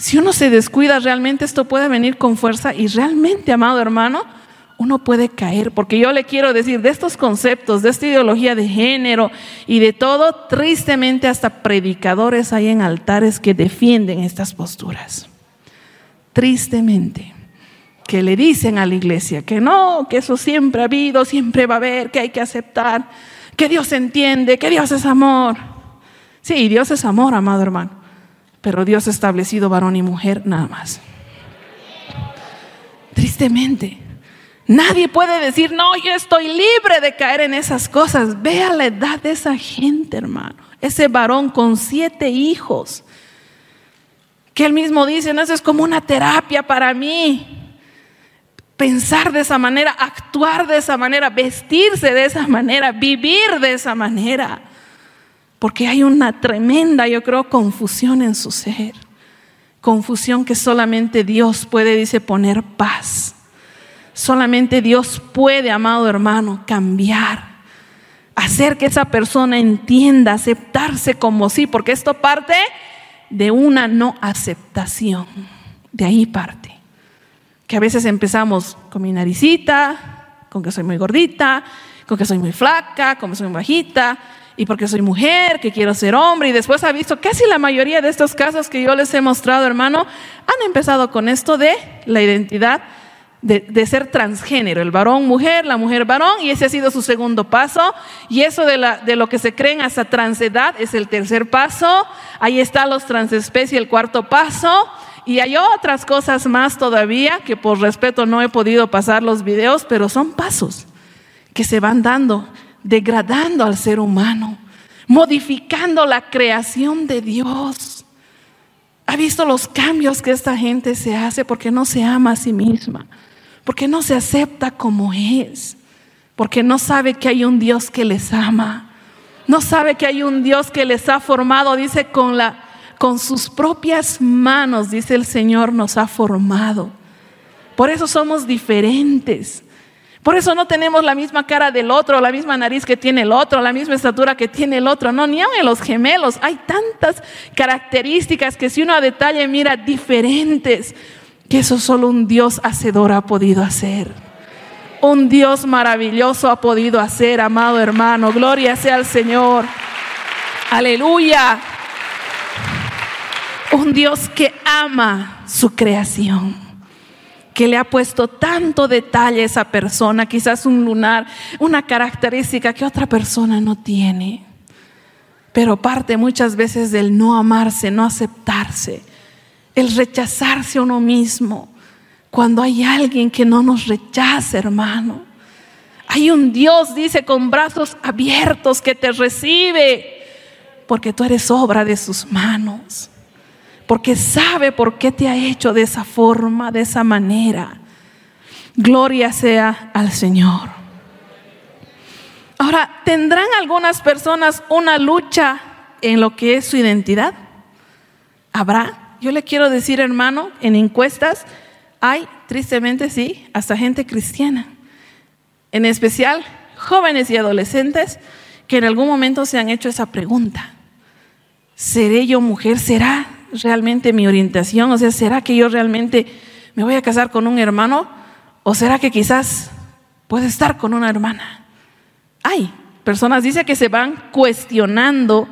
si uno se descuida realmente esto puede venir con fuerza y realmente, amado hermano, uno puede caer, porque yo le quiero decir, de estos conceptos, de esta ideología de género y de todo, tristemente hasta predicadores hay en altares que defienden estas posturas. Tristemente, que le dicen a la iglesia que no, que eso siempre ha habido, siempre va a haber, que hay que aceptar, que Dios entiende, que Dios es amor. Sí, Dios es amor, amado hermano pero Dios ha establecido varón y mujer nada más. Tristemente, nadie puede decir, no, yo estoy libre de caer en esas cosas. Vea la edad de esa gente, hermano. Ese varón con siete hijos, que él mismo dice, no, eso es como una terapia para mí. Pensar de esa manera, actuar de esa manera, vestirse de esa manera, vivir de esa manera porque hay una tremenda, yo creo, confusión en su ser. Confusión que solamente Dios puede, dice, poner paz. Solamente Dios puede, amado hermano, cambiar. Hacer que esa persona entienda, aceptarse como sí, porque esto parte de una no aceptación. De ahí parte. Que a veces empezamos con mi naricita, con que soy muy gordita, con que soy muy flaca, con que soy muy bajita, y porque soy mujer, que quiero ser hombre, y después ha visto casi la mayoría de estos casos que yo les he mostrado, hermano, han empezado con esto de la identidad de, ser transgénero, el varón mujer, la mujer varón, y ese ha sido su segundo paso, y eso de, lo que se creen hasta transedad es el tercer paso, ahí está los transespecie, el cuarto paso, y hay otras cosas más todavía que por respeto no he podido pasar los videos, pero son pasos que se van dando degradando al ser humano, modificando la creación de Dios. ¿Ha visto los cambios que esta gente se hace porque no se ama a sí misma? Porque no se acepta como es. Porque no sabe que hay un Dios que les ama. No sabe que hay un Dios que les ha formado, dice, con la, Con sus propias manos, dice el Señor, nos ha formado. Por eso somos diferentes. Por eso no tenemos la misma cara del otro, la misma nariz que tiene el otro, la misma estatura que tiene el otro. No, ni aun en los gemelos. Hay tantas características que si uno a detalle mira diferentes, que eso solo un Dios hacedor ha podido hacer. Un Dios maravilloso ha podido hacer, amado hermano. Gloria sea al Señor. Aleluya. Un Dios que ama su creación que le ha puesto tanto detalle a esa persona, quizás un lunar, una característica que otra persona no tiene. Pero parte muchas veces del no amarse, no aceptarse, el rechazarse a uno mismo. Cuando hay alguien que no nos rechaza, hermano. Hay un Dios, dice, con brazos abiertos que te recibe, porque tú eres obra de sus manos porque sabe por qué te ha hecho de esa forma, de esa manera. Gloria sea al Señor. Ahora, ¿tendrán algunas personas una lucha en lo que es su identidad? ¿Habrá? Yo le quiero decir, hermano, en encuestas hay, tristemente sí, hasta gente cristiana. En especial, jóvenes y adolescentes que en algún momento se han hecho esa pregunta. ¿Seré yo mujer? ¿Será realmente mi orientación? O sea, ¿será que yo realmente me voy a casar con un hermano? ¿O será que quizás puedo estar con una hermana? Hay personas, dice que se van cuestionando.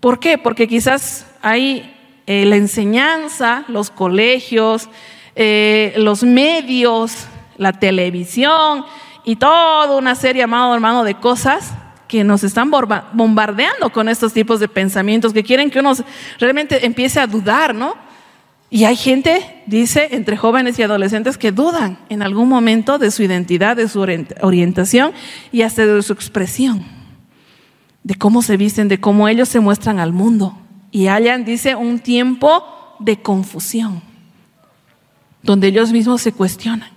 ¿Por qué? Porque quizás hay eh, la enseñanza, los colegios, eh, los medios, la televisión y toda una serie, amado hermano, de cosas que nos están bombardeando con estos tipos de pensamientos, que quieren que uno realmente empiece a dudar, ¿no? Y hay gente, dice, entre jóvenes y adolescentes que dudan en algún momento de su identidad, de su orientación y hasta de su expresión, de cómo se visten, de cómo ellos se muestran al mundo. Y hallan, dice, un tiempo de confusión, donde ellos mismos se cuestionan.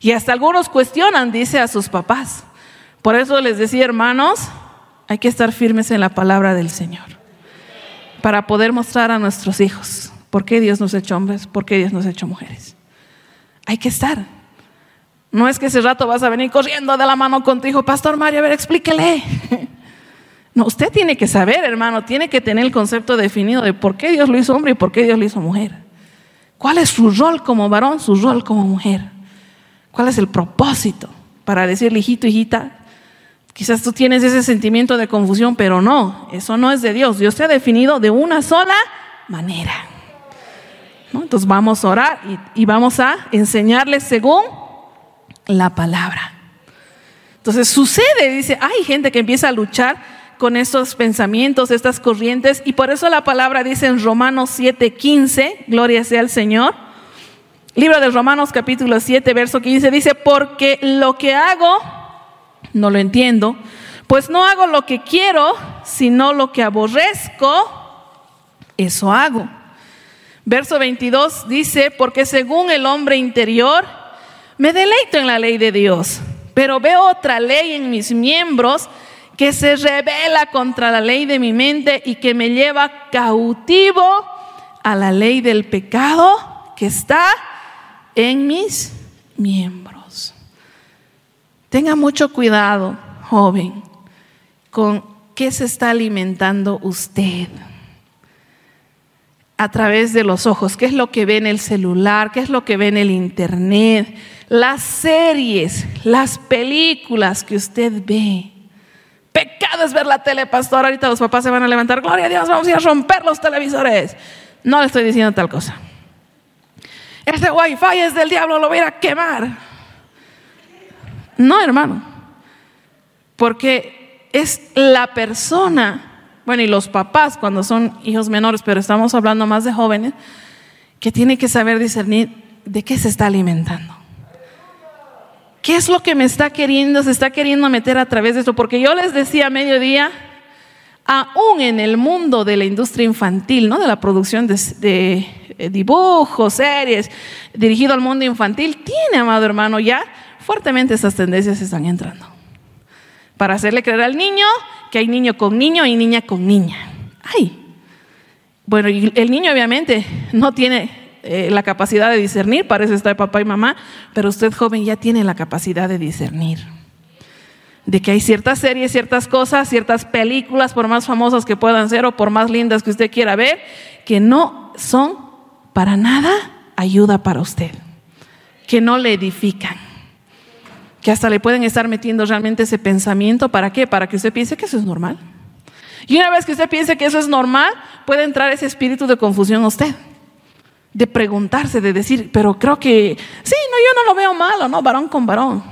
Y hasta algunos cuestionan, dice, a sus papás. Por eso les decía, hermanos, hay que estar firmes en la palabra del Señor para poder mostrar a nuestros hijos por qué Dios nos ha hecho hombres, por qué Dios nos ha hecho mujeres. Hay que estar. No es que ese rato vas a venir corriendo de la mano con tu hijo, Pastor Mario, a ver, explíquele. No, usted tiene que saber, hermano, tiene que tener el concepto definido de por qué Dios lo hizo hombre y por qué Dios lo hizo mujer. ¿Cuál es su rol como varón, su rol como mujer? ¿Cuál es el propósito para decirle, hijito, hijita, Quizás tú tienes ese sentimiento de confusión, pero no, eso no es de Dios. Dios te ha definido de una sola manera. Entonces vamos a orar y, vamos a enseñarles según la palabra. Entonces sucede, dice, hay gente que empieza a luchar con estos pensamientos, estas corrientes, y por eso la palabra dice en Romanos 7:15, gloria sea al Señor. Libro de Romanos capítulo 7, verso 15 dice, porque lo que hago no lo entiendo, pues no hago lo que quiero, sino lo que aborrezco, eso hago. Verso 22 dice, porque según el hombre interior, me deleito en la ley de Dios, pero veo otra ley en mis miembros que se revela contra la ley de mi mente y que me lleva cautivo a la ley del pecado que está en mis miembros. Tenga mucho cuidado, joven, con qué se está alimentando usted a través de los ojos, qué es lo que ve en el celular, qué es lo que ve en el internet, las series, las películas que usted ve. Pecado es ver la tele, pastor. Ahorita los papás se van a levantar. Gloria a Dios, vamos a ir a romper los televisores. No le estoy diciendo tal cosa. Ese wifi es del diablo, lo voy a quemar. No, hermano. Porque es la persona, bueno, y los papás cuando son hijos menores, pero estamos hablando más de jóvenes, que tiene que saber discernir de qué se está alimentando. ¿Qué es lo que me está queriendo, se está queriendo meter a través de esto? Porque yo les decía a mediodía, aún en el mundo de la industria infantil, ¿no? de la producción de, de eh, dibujos, series, dirigido al mundo infantil, tiene, amado hermano, ya fuertemente esas tendencias están entrando. Para hacerle creer al niño que hay niño con niño y niña con niña. Ay. Bueno, el niño obviamente no tiene eh, la capacidad de discernir, para el papá y mamá, pero usted joven ya tiene la capacidad de discernir. De que hay ciertas series, ciertas cosas, ciertas películas, por más famosas que puedan ser o por más lindas que usted quiera ver, que no son para nada ayuda para usted, que no le edifican, que hasta le pueden estar metiendo realmente ese pensamiento. ¿Para qué? Para que usted piense que eso es normal. Y una vez que usted piense que eso es normal, puede entrar ese espíritu de confusión a usted. De preguntarse, de decir, pero creo que, sí, no, yo no lo veo malo, ¿no? Varón con varón.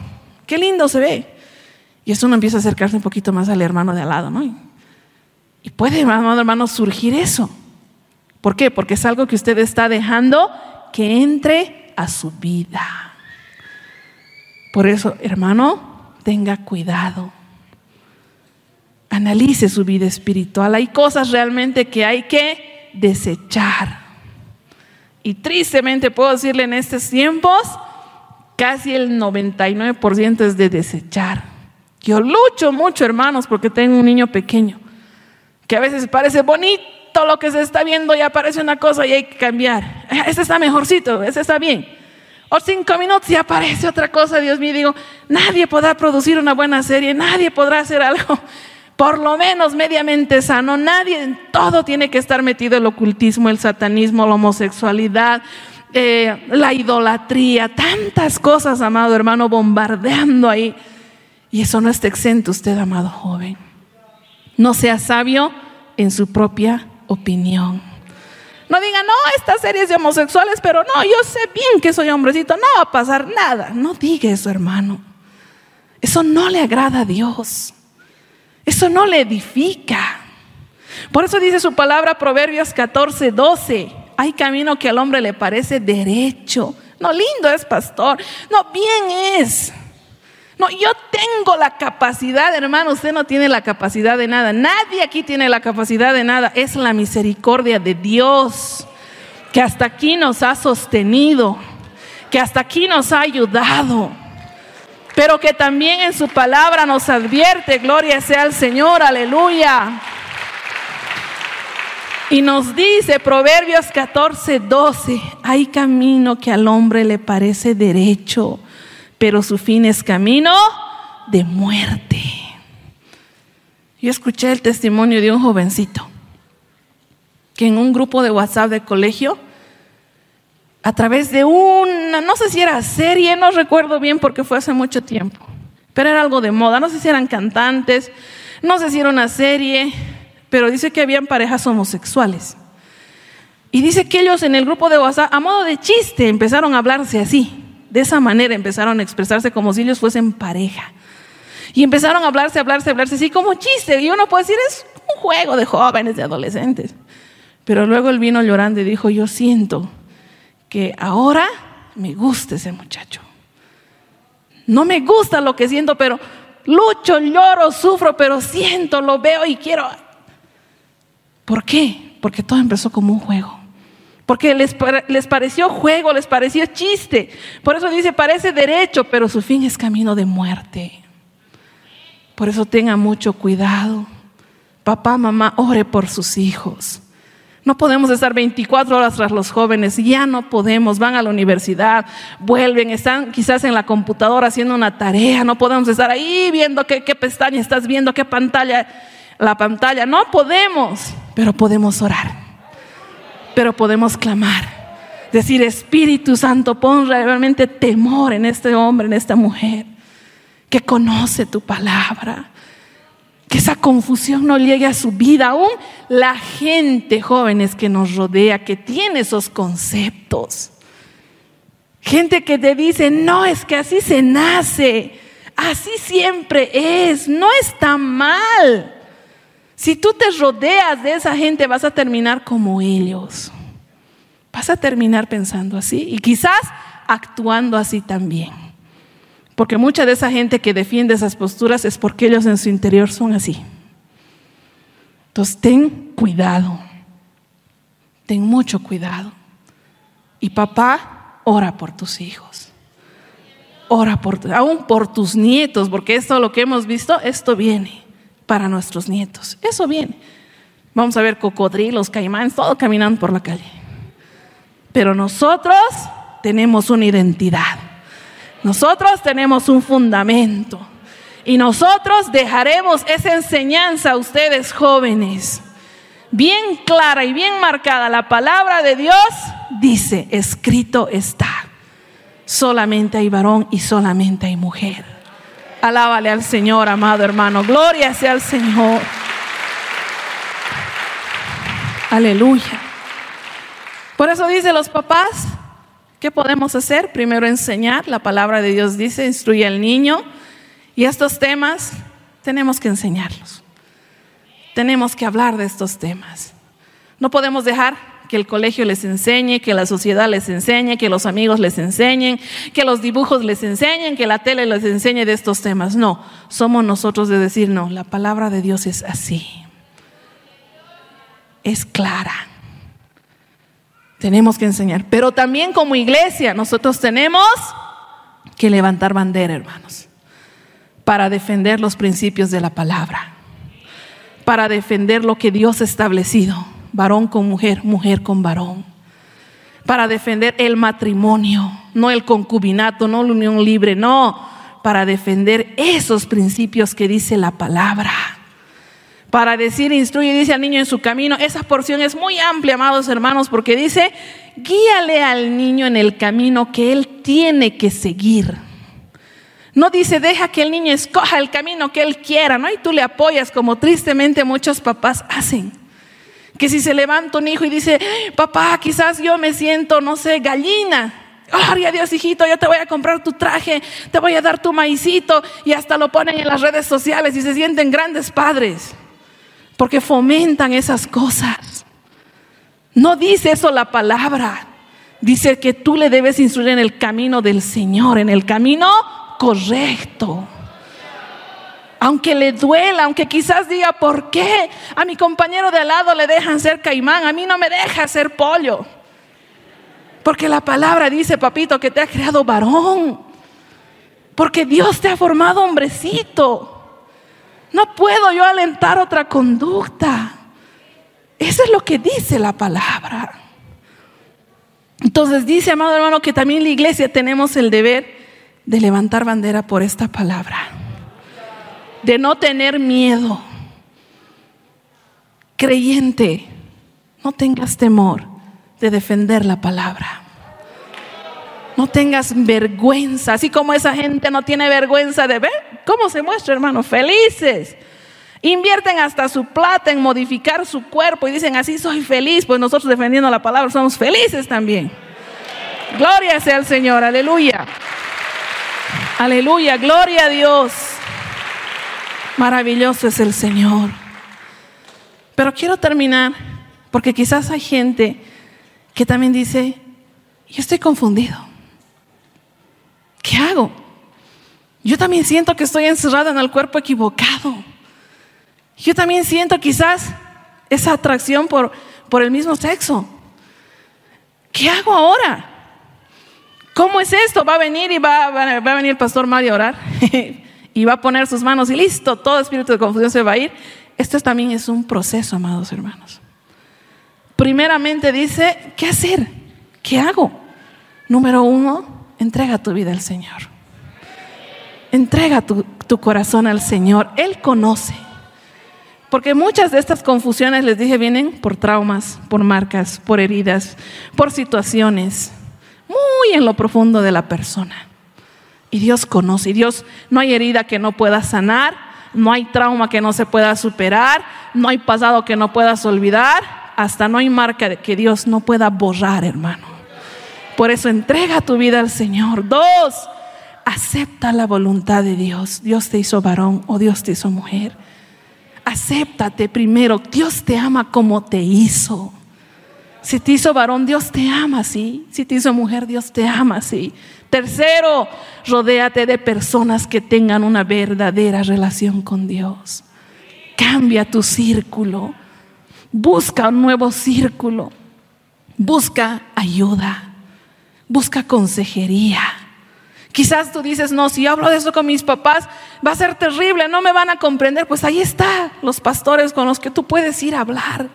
Qué lindo se ve. Y eso uno empieza a acercarse un poquito más al hermano de al lado, ¿no? Y puede, hermano, hermano, surgir eso. ¿Por qué? Porque es algo que usted está dejando que entre a su vida. Por eso, hermano, tenga cuidado analice su vida espiritual. Hay cosas realmente que hay que desechar. Y tristemente puedo decirle en estos tiempos, casi el 99% es de desechar. Yo lucho mucho, hermanos, porque tengo un niño pequeño, que a veces parece bonito lo que se está viendo y aparece una cosa y hay que cambiar. Este está mejorcito, este está bien. O cinco minutos y aparece otra cosa, Dios mío, digo, nadie podrá producir una buena serie, nadie podrá hacer algo por lo menos mediamente sano. Nadie en todo tiene que estar metido el ocultismo, el satanismo, la homosexualidad, eh, la idolatría, tantas cosas, amado hermano, bombardeando ahí. Y eso no está exento usted, amado joven. No sea sabio en su propia opinión. No diga, no, esta serie es de homosexuales, pero no, yo sé bien que soy hombrecito, no va a pasar nada. No diga eso, hermano. Eso no le agrada a Dios. Eso no le edifica. Por eso dice su palabra Proverbios 14, 12. Hay camino que al hombre le parece derecho. No, lindo es, pastor. No, bien es. No, yo tengo la capacidad, hermano, usted no tiene la capacidad de nada. Nadie aquí tiene la capacidad de nada. Es la misericordia de Dios que hasta aquí nos ha sostenido, que hasta aquí nos ha ayudado pero que también en su palabra nos advierte, gloria sea al Señor, aleluya. Y nos dice Proverbios 14, 12, hay camino que al hombre le parece derecho, pero su fin es camino de muerte. Yo escuché el testimonio de un jovencito que en un grupo de WhatsApp de colegio a través de una, no sé si era serie, no recuerdo bien porque fue hace mucho tiempo, pero era algo de moda, no sé si eran cantantes, no sé si era una serie, pero dice que habían parejas homosexuales. Y dice que ellos en el grupo de WhatsApp, a modo de chiste, empezaron a hablarse así. De esa manera empezaron a expresarse como si ellos fuesen pareja. Y empezaron a hablarse, hablarse, hablarse así como chiste. Y uno puede decir, es un juego de jóvenes, de adolescentes. Pero luego él vino llorando y dijo, yo siento que ahora me gusta ese muchacho. No me gusta lo que siento, pero lucho, lloro, sufro, pero siento, lo veo y quiero. ¿Por qué? Porque todo empezó como un juego. Porque les, les pareció juego, les pareció chiste. Por eso dice, parece derecho, pero su fin es camino de muerte. Por eso tenga mucho cuidado. Papá, mamá, ore por sus hijos. No podemos estar 24 horas tras los jóvenes, ya no podemos, van a la universidad, vuelven, están quizás en la computadora haciendo una tarea, no podemos estar ahí viendo qué, qué pestaña estás viendo, qué pantalla, la pantalla, no podemos, pero podemos orar, pero podemos clamar, decir Espíritu Santo, pon realmente temor en este hombre, en esta mujer, que conoce tu palabra que esa confusión no llegue a su vida. Aún la gente, jóvenes, que nos rodea, que tiene esos conceptos. Gente que te dice, no, es que así se nace, así siempre es, no está mal. Si tú te rodeas de esa gente, vas a terminar como ellos. Vas a terminar pensando así y quizás actuando así también. Porque mucha de esa gente que defiende esas posturas es porque ellos en su interior son así. Entonces, ten cuidado. Ten mucho cuidado. Y papá, ora por tus hijos. Ora por, aún por tus nietos, porque esto lo que hemos visto, esto viene para nuestros nietos. Eso viene. Vamos a ver cocodrilos, caimanes, todo caminando por la calle. Pero nosotros tenemos una identidad. Nosotros tenemos un fundamento. Y nosotros dejaremos esa enseñanza a ustedes jóvenes. Bien clara y bien marcada. La palabra de Dios dice, escrito está. Solamente hay varón y solamente hay mujer. Alábale al Señor, amado hermano. Gloria sea al Señor. Aleluya. Por eso dice los papás, ¿qué podemos hacer? Primero enseñar, la palabra de Dios dice, instruye al niño. Y estos temas tenemos que enseñarlos. Tenemos que hablar de estos temas. No podemos dejar que el colegio les enseñe, que la sociedad les enseñe, que los amigos les enseñen, que los dibujos les enseñen, que la tele les enseñe de estos temas. No, somos nosotros de decir, no, la palabra de Dios es así. Es clara. Tenemos que enseñar. Pero también como iglesia nosotros tenemos que levantar bandera, hermanos, para defender los principios de la palabra, para defender lo que Dios ha establecido varón con mujer, mujer con varón, para defender el matrimonio, no el concubinato, no la unión libre, no, para defender esos principios que dice la palabra. Para decir, instruye, dice al niño en su camino. Esa porción es muy amplia, amados hermanos, porque dice, guíale al niño en el camino que él tiene que seguir. No dice, deja que el niño escoja el camino que él quiera, ¿no? Y tú le apoyas, como tristemente muchos papás hacen. Que si se levanta un hijo y dice, papá, quizás yo me siento, no sé, gallina. Ay, Dios, hijito, yo te voy a comprar tu traje, te voy a dar tu maicito. Y hasta lo ponen en las redes sociales y se sienten grandes padres. Porque fomentan esas cosas. No dice eso la palabra. Dice que tú le debes instruir en el camino del Señor, en el camino correcto aunque le duela, aunque quizás diga, ¿por qué a mi compañero de al lado le dejan ser caimán? A mí no me deja ser pollo. Porque la palabra dice, papito, que te ha creado varón. Porque Dios te ha formado hombrecito. No puedo yo alentar otra conducta. Eso es lo que dice la palabra. Entonces dice, amado hermano, que también la iglesia tenemos el deber de levantar bandera por esta palabra de no tener miedo. Creyente, no tengas temor de defender la palabra. No tengas vergüenza, así como esa gente no tiene vergüenza de ver cómo se muestra, hermano, felices. Invierten hasta su plata en modificar su cuerpo y dicen, así soy feliz, pues nosotros defendiendo la palabra somos felices también. Gloria sea al Señor, aleluya. Aleluya, gloria a Dios. Maravilloso es el Señor. Pero quiero terminar porque quizás hay gente que también dice, yo estoy confundido. ¿Qué hago? Yo también siento que estoy encerrada en el cuerpo equivocado. Yo también siento quizás esa atracción por, por el mismo sexo. ¿Qué hago ahora? ¿Cómo es esto? ¿Va a venir y va, va a venir el pastor Mario a orar? y va a poner sus manos y listo, todo espíritu de confusión se va a ir. Esto también es un proceso, amados hermanos. Primeramente dice, ¿qué hacer? ¿Qué hago? Número uno, entrega tu vida al Señor. Entrega tu, tu corazón al Señor. Él conoce. Porque muchas de estas confusiones, les dije, vienen por traumas, por marcas, por heridas, por situaciones, muy en lo profundo de la persona. Y Dios conoce. Y Dios, no hay herida que no pueda sanar, no hay trauma que no se pueda superar, no hay pasado que no puedas olvidar, hasta no hay marca que Dios no pueda borrar, hermano. Por eso entrega tu vida al Señor. Dos, acepta la voluntad de Dios. Dios te hizo varón o Dios te hizo mujer. Acéptate primero. Dios te ama como te hizo. Si te hizo varón, Dios te ama así. Si te hizo mujer, Dios te ama así. Tercero, rodéate de personas que tengan una verdadera relación con Dios. Cambia tu círculo. Busca un nuevo círculo. Busca ayuda. Busca consejería. Quizás tú dices, no, si hablo de eso con mis papás, va a ser terrible, no me van a comprender. Pues ahí está, los pastores con los que tú puedes ir a hablar.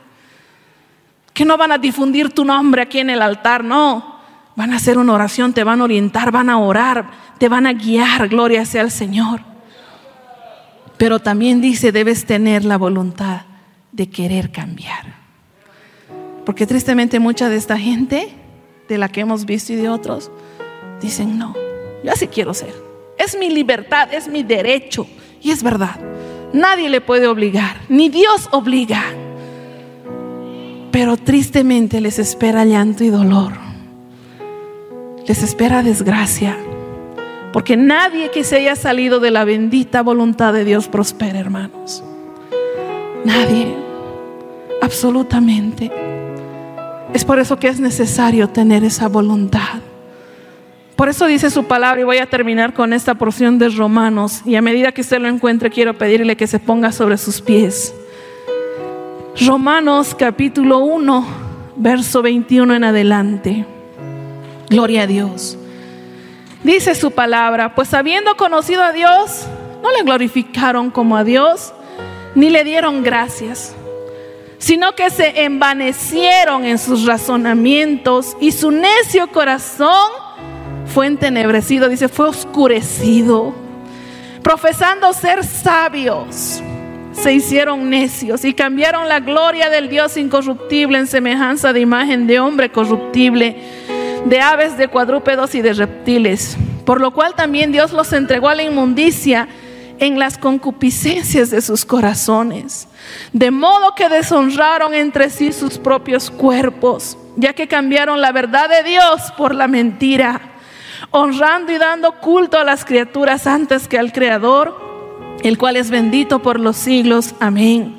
Que no van a difundir tu nombre aquí en el altar, no. Van a hacer una oración, te van a orientar, van a orar, te van a guiar, gloria sea al Señor. Pero también dice, debes tener la voluntad de querer cambiar. Porque tristemente mucha de esta gente, de la que hemos visto y de otros, dicen, no, yo así quiero ser. Es mi libertad, es mi derecho. Y es verdad, nadie le puede obligar, ni Dios obliga. Pero tristemente les espera llanto y dolor. Les espera desgracia. Porque nadie que se haya salido de la bendita voluntad de Dios prospera, hermanos. Nadie. Absolutamente. Es por eso que es necesario tener esa voluntad. Por eso dice su palabra y voy a terminar con esta porción de Romanos y a medida que usted lo encuentre quiero pedirle que se ponga sobre sus pies. Romanos capítulo 1, verso 21 en adelante. Gloria a Dios. Dice su palabra, pues habiendo conocido a Dios, no le glorificaron como a Dios, ni le dieron gracias, sino que se envanecieron en sus razonamientos y su necio corazón fue entenebrecido, dice, fue oscurecido. Profesando ser sabios, se hicieron necios y cambiaron la gloria del Dios incorruptible en semejanza de imagen de hombre corruptible de aves, de cuadrúpedos y de reptiles. Por lo cual también Dios los entregó a la inmundicia en las concupiscencias de sus corazones. De modo que deshonraron entre sí sus propios cuerpos, ya que cambiaron la verdad de Dios por la mentira, honrando y dando culto a las criaturas antes que al Creador, el cual es bendito por los siglos. Amén.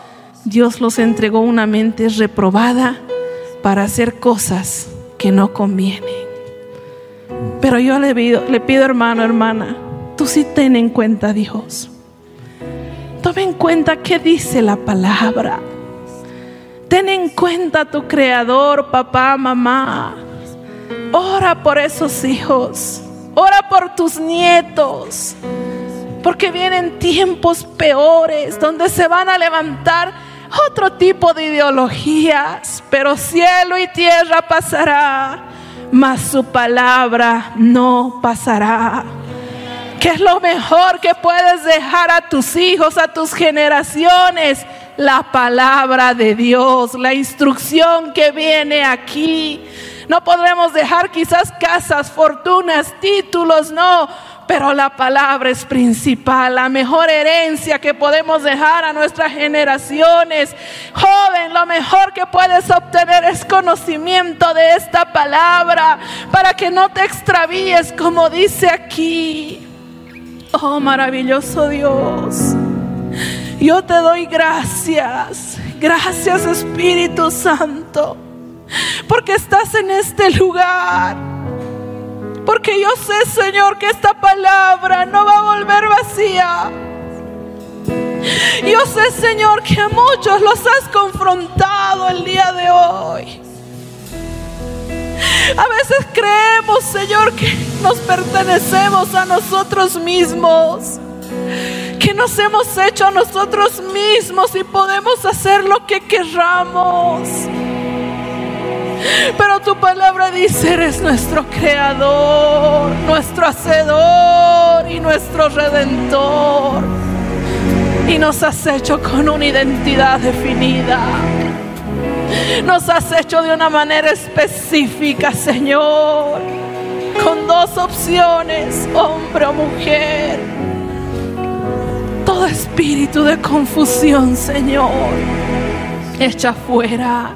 Dios los entregó una mente reprobada para hacer cosas que no convienen. Pero yo le pido, le pido hermano, hermana, tú sí ten en cuenta a Dios. Tome en cuenta qué dice la palabra. Ten en cuenta a tu creador, papá, mamá. Ora por esos hijos. Ora por tus nietos. Porque vienen tiempos peores donde se van a levantar otro tipo de ideologías, pero cielo y tierra pasará, mas su palabra no pasará. ¿Qué es lo mejor que puedes dejar a tus hijos, a tus generaciones? La palabra de Dios, la instrucción que viene aquí. No podremos dejar quizás casas, fortunas, títulos, no pero la palabra es principal, la mejor herencia que podemos dejar a nuestras generaciones. Joven, lo mejor que puedes obtener es conocimiento de esta palabra para que no te extravíes como dice aquí. Oh maravilloso Dios, yo te doy gracias, gracias Espíritu Santo, porque estás en este lugar porque yo sé, Señor, que esta palabra no va a volver vacía. Yo sé, Señor, que a muchos los has confrontado el día de hoy. A veces creemos, Señor, que nos pertenecemos a nosotros mismos. Que nos hemos hecho a nosotros mismos y podemos hacer lo que querramos. Pero tu palabra dice, eres nuestro creador, nuestro hacedor y nuestro redentor. Y nos has hecho con una identidad definida. Nos has hecho de una manera específica, Señor. Con dos opciones, hombre o mujer. Todo espíritu de confusión, Señor, echa fuera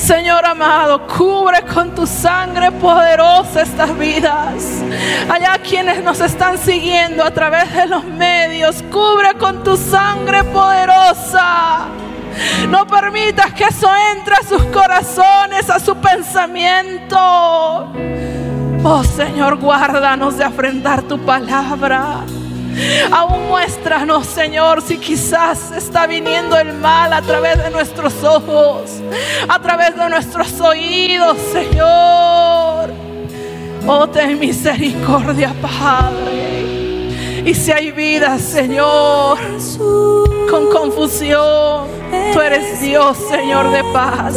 Señor amado, cubre con tu sangre poderosa estas vidas. Allá quienes nos están siguiendo a través de los medios, cubre con tu sangre poderosa. No permitas que eso entre a sus corazones, a su pensamiento. Oh Señor, guárdanos de afrentar tu palabra. Aún muéstranos, Señor, si quizás está viniendo el mal a través de nuestros ojos, a través de nuestros oídos, Señor. Oh, ten misericordia, Padre. Y si hay vida, Señor, con confusión, tú eres Dios, Señor de paz.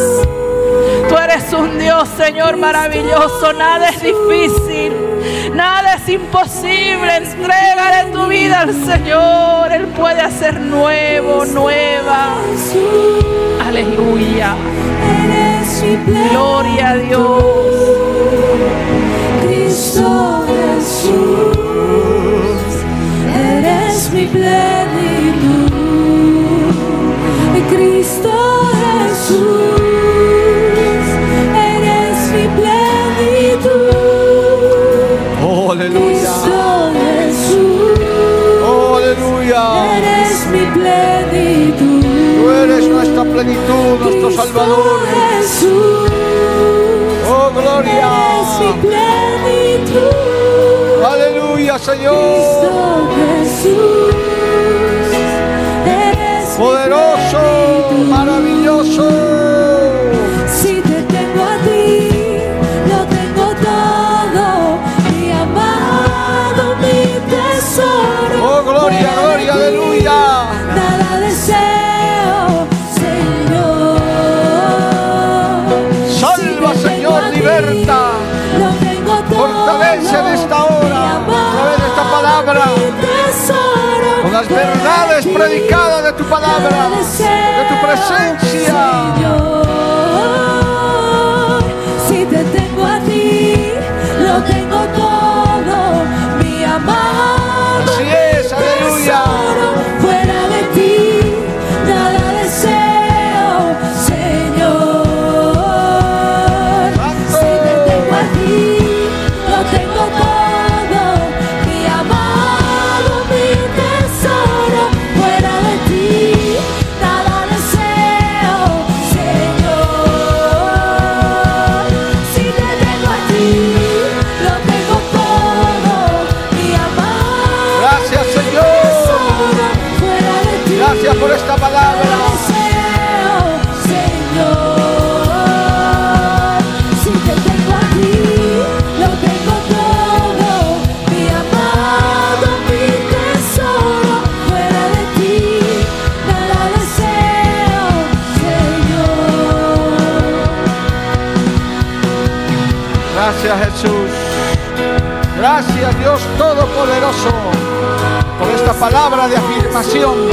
Tú eres un Dios, Señor, maravilloso. Nada es difícil. Nada es imposible. Entrégale tu vida al Señor. Él puede hacer nuevo, nueva. Aleluya. Gloria a Dios. Cristo Jesús, eres mi plenitud. Cristo Jesús, nuestra plenitud, nuestro Salvador. Jesús, Oh, gloria. Aleluya, Señor. Jesús, Poderoso, maravilloso. Las verdades predicadas de tu palabra, de tu presencia. Señor, si te tengo a ti, lo tengo Todopoderoso, por esta palabra de afirmación,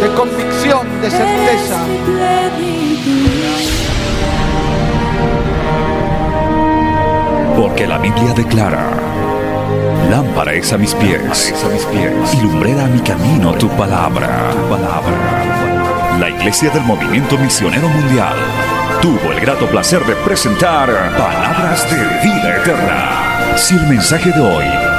de convicción, de certeza. Porque la Biblia declara, lámpara es a mis pies, a mis pies, y lumbrera a mi camino tu palabra, tu palabra. La Iglesia del Movimiento Misionero Mundial tuvo el grato placer de presentar Palabras de Vida Eterna. Si el mensaje de hoy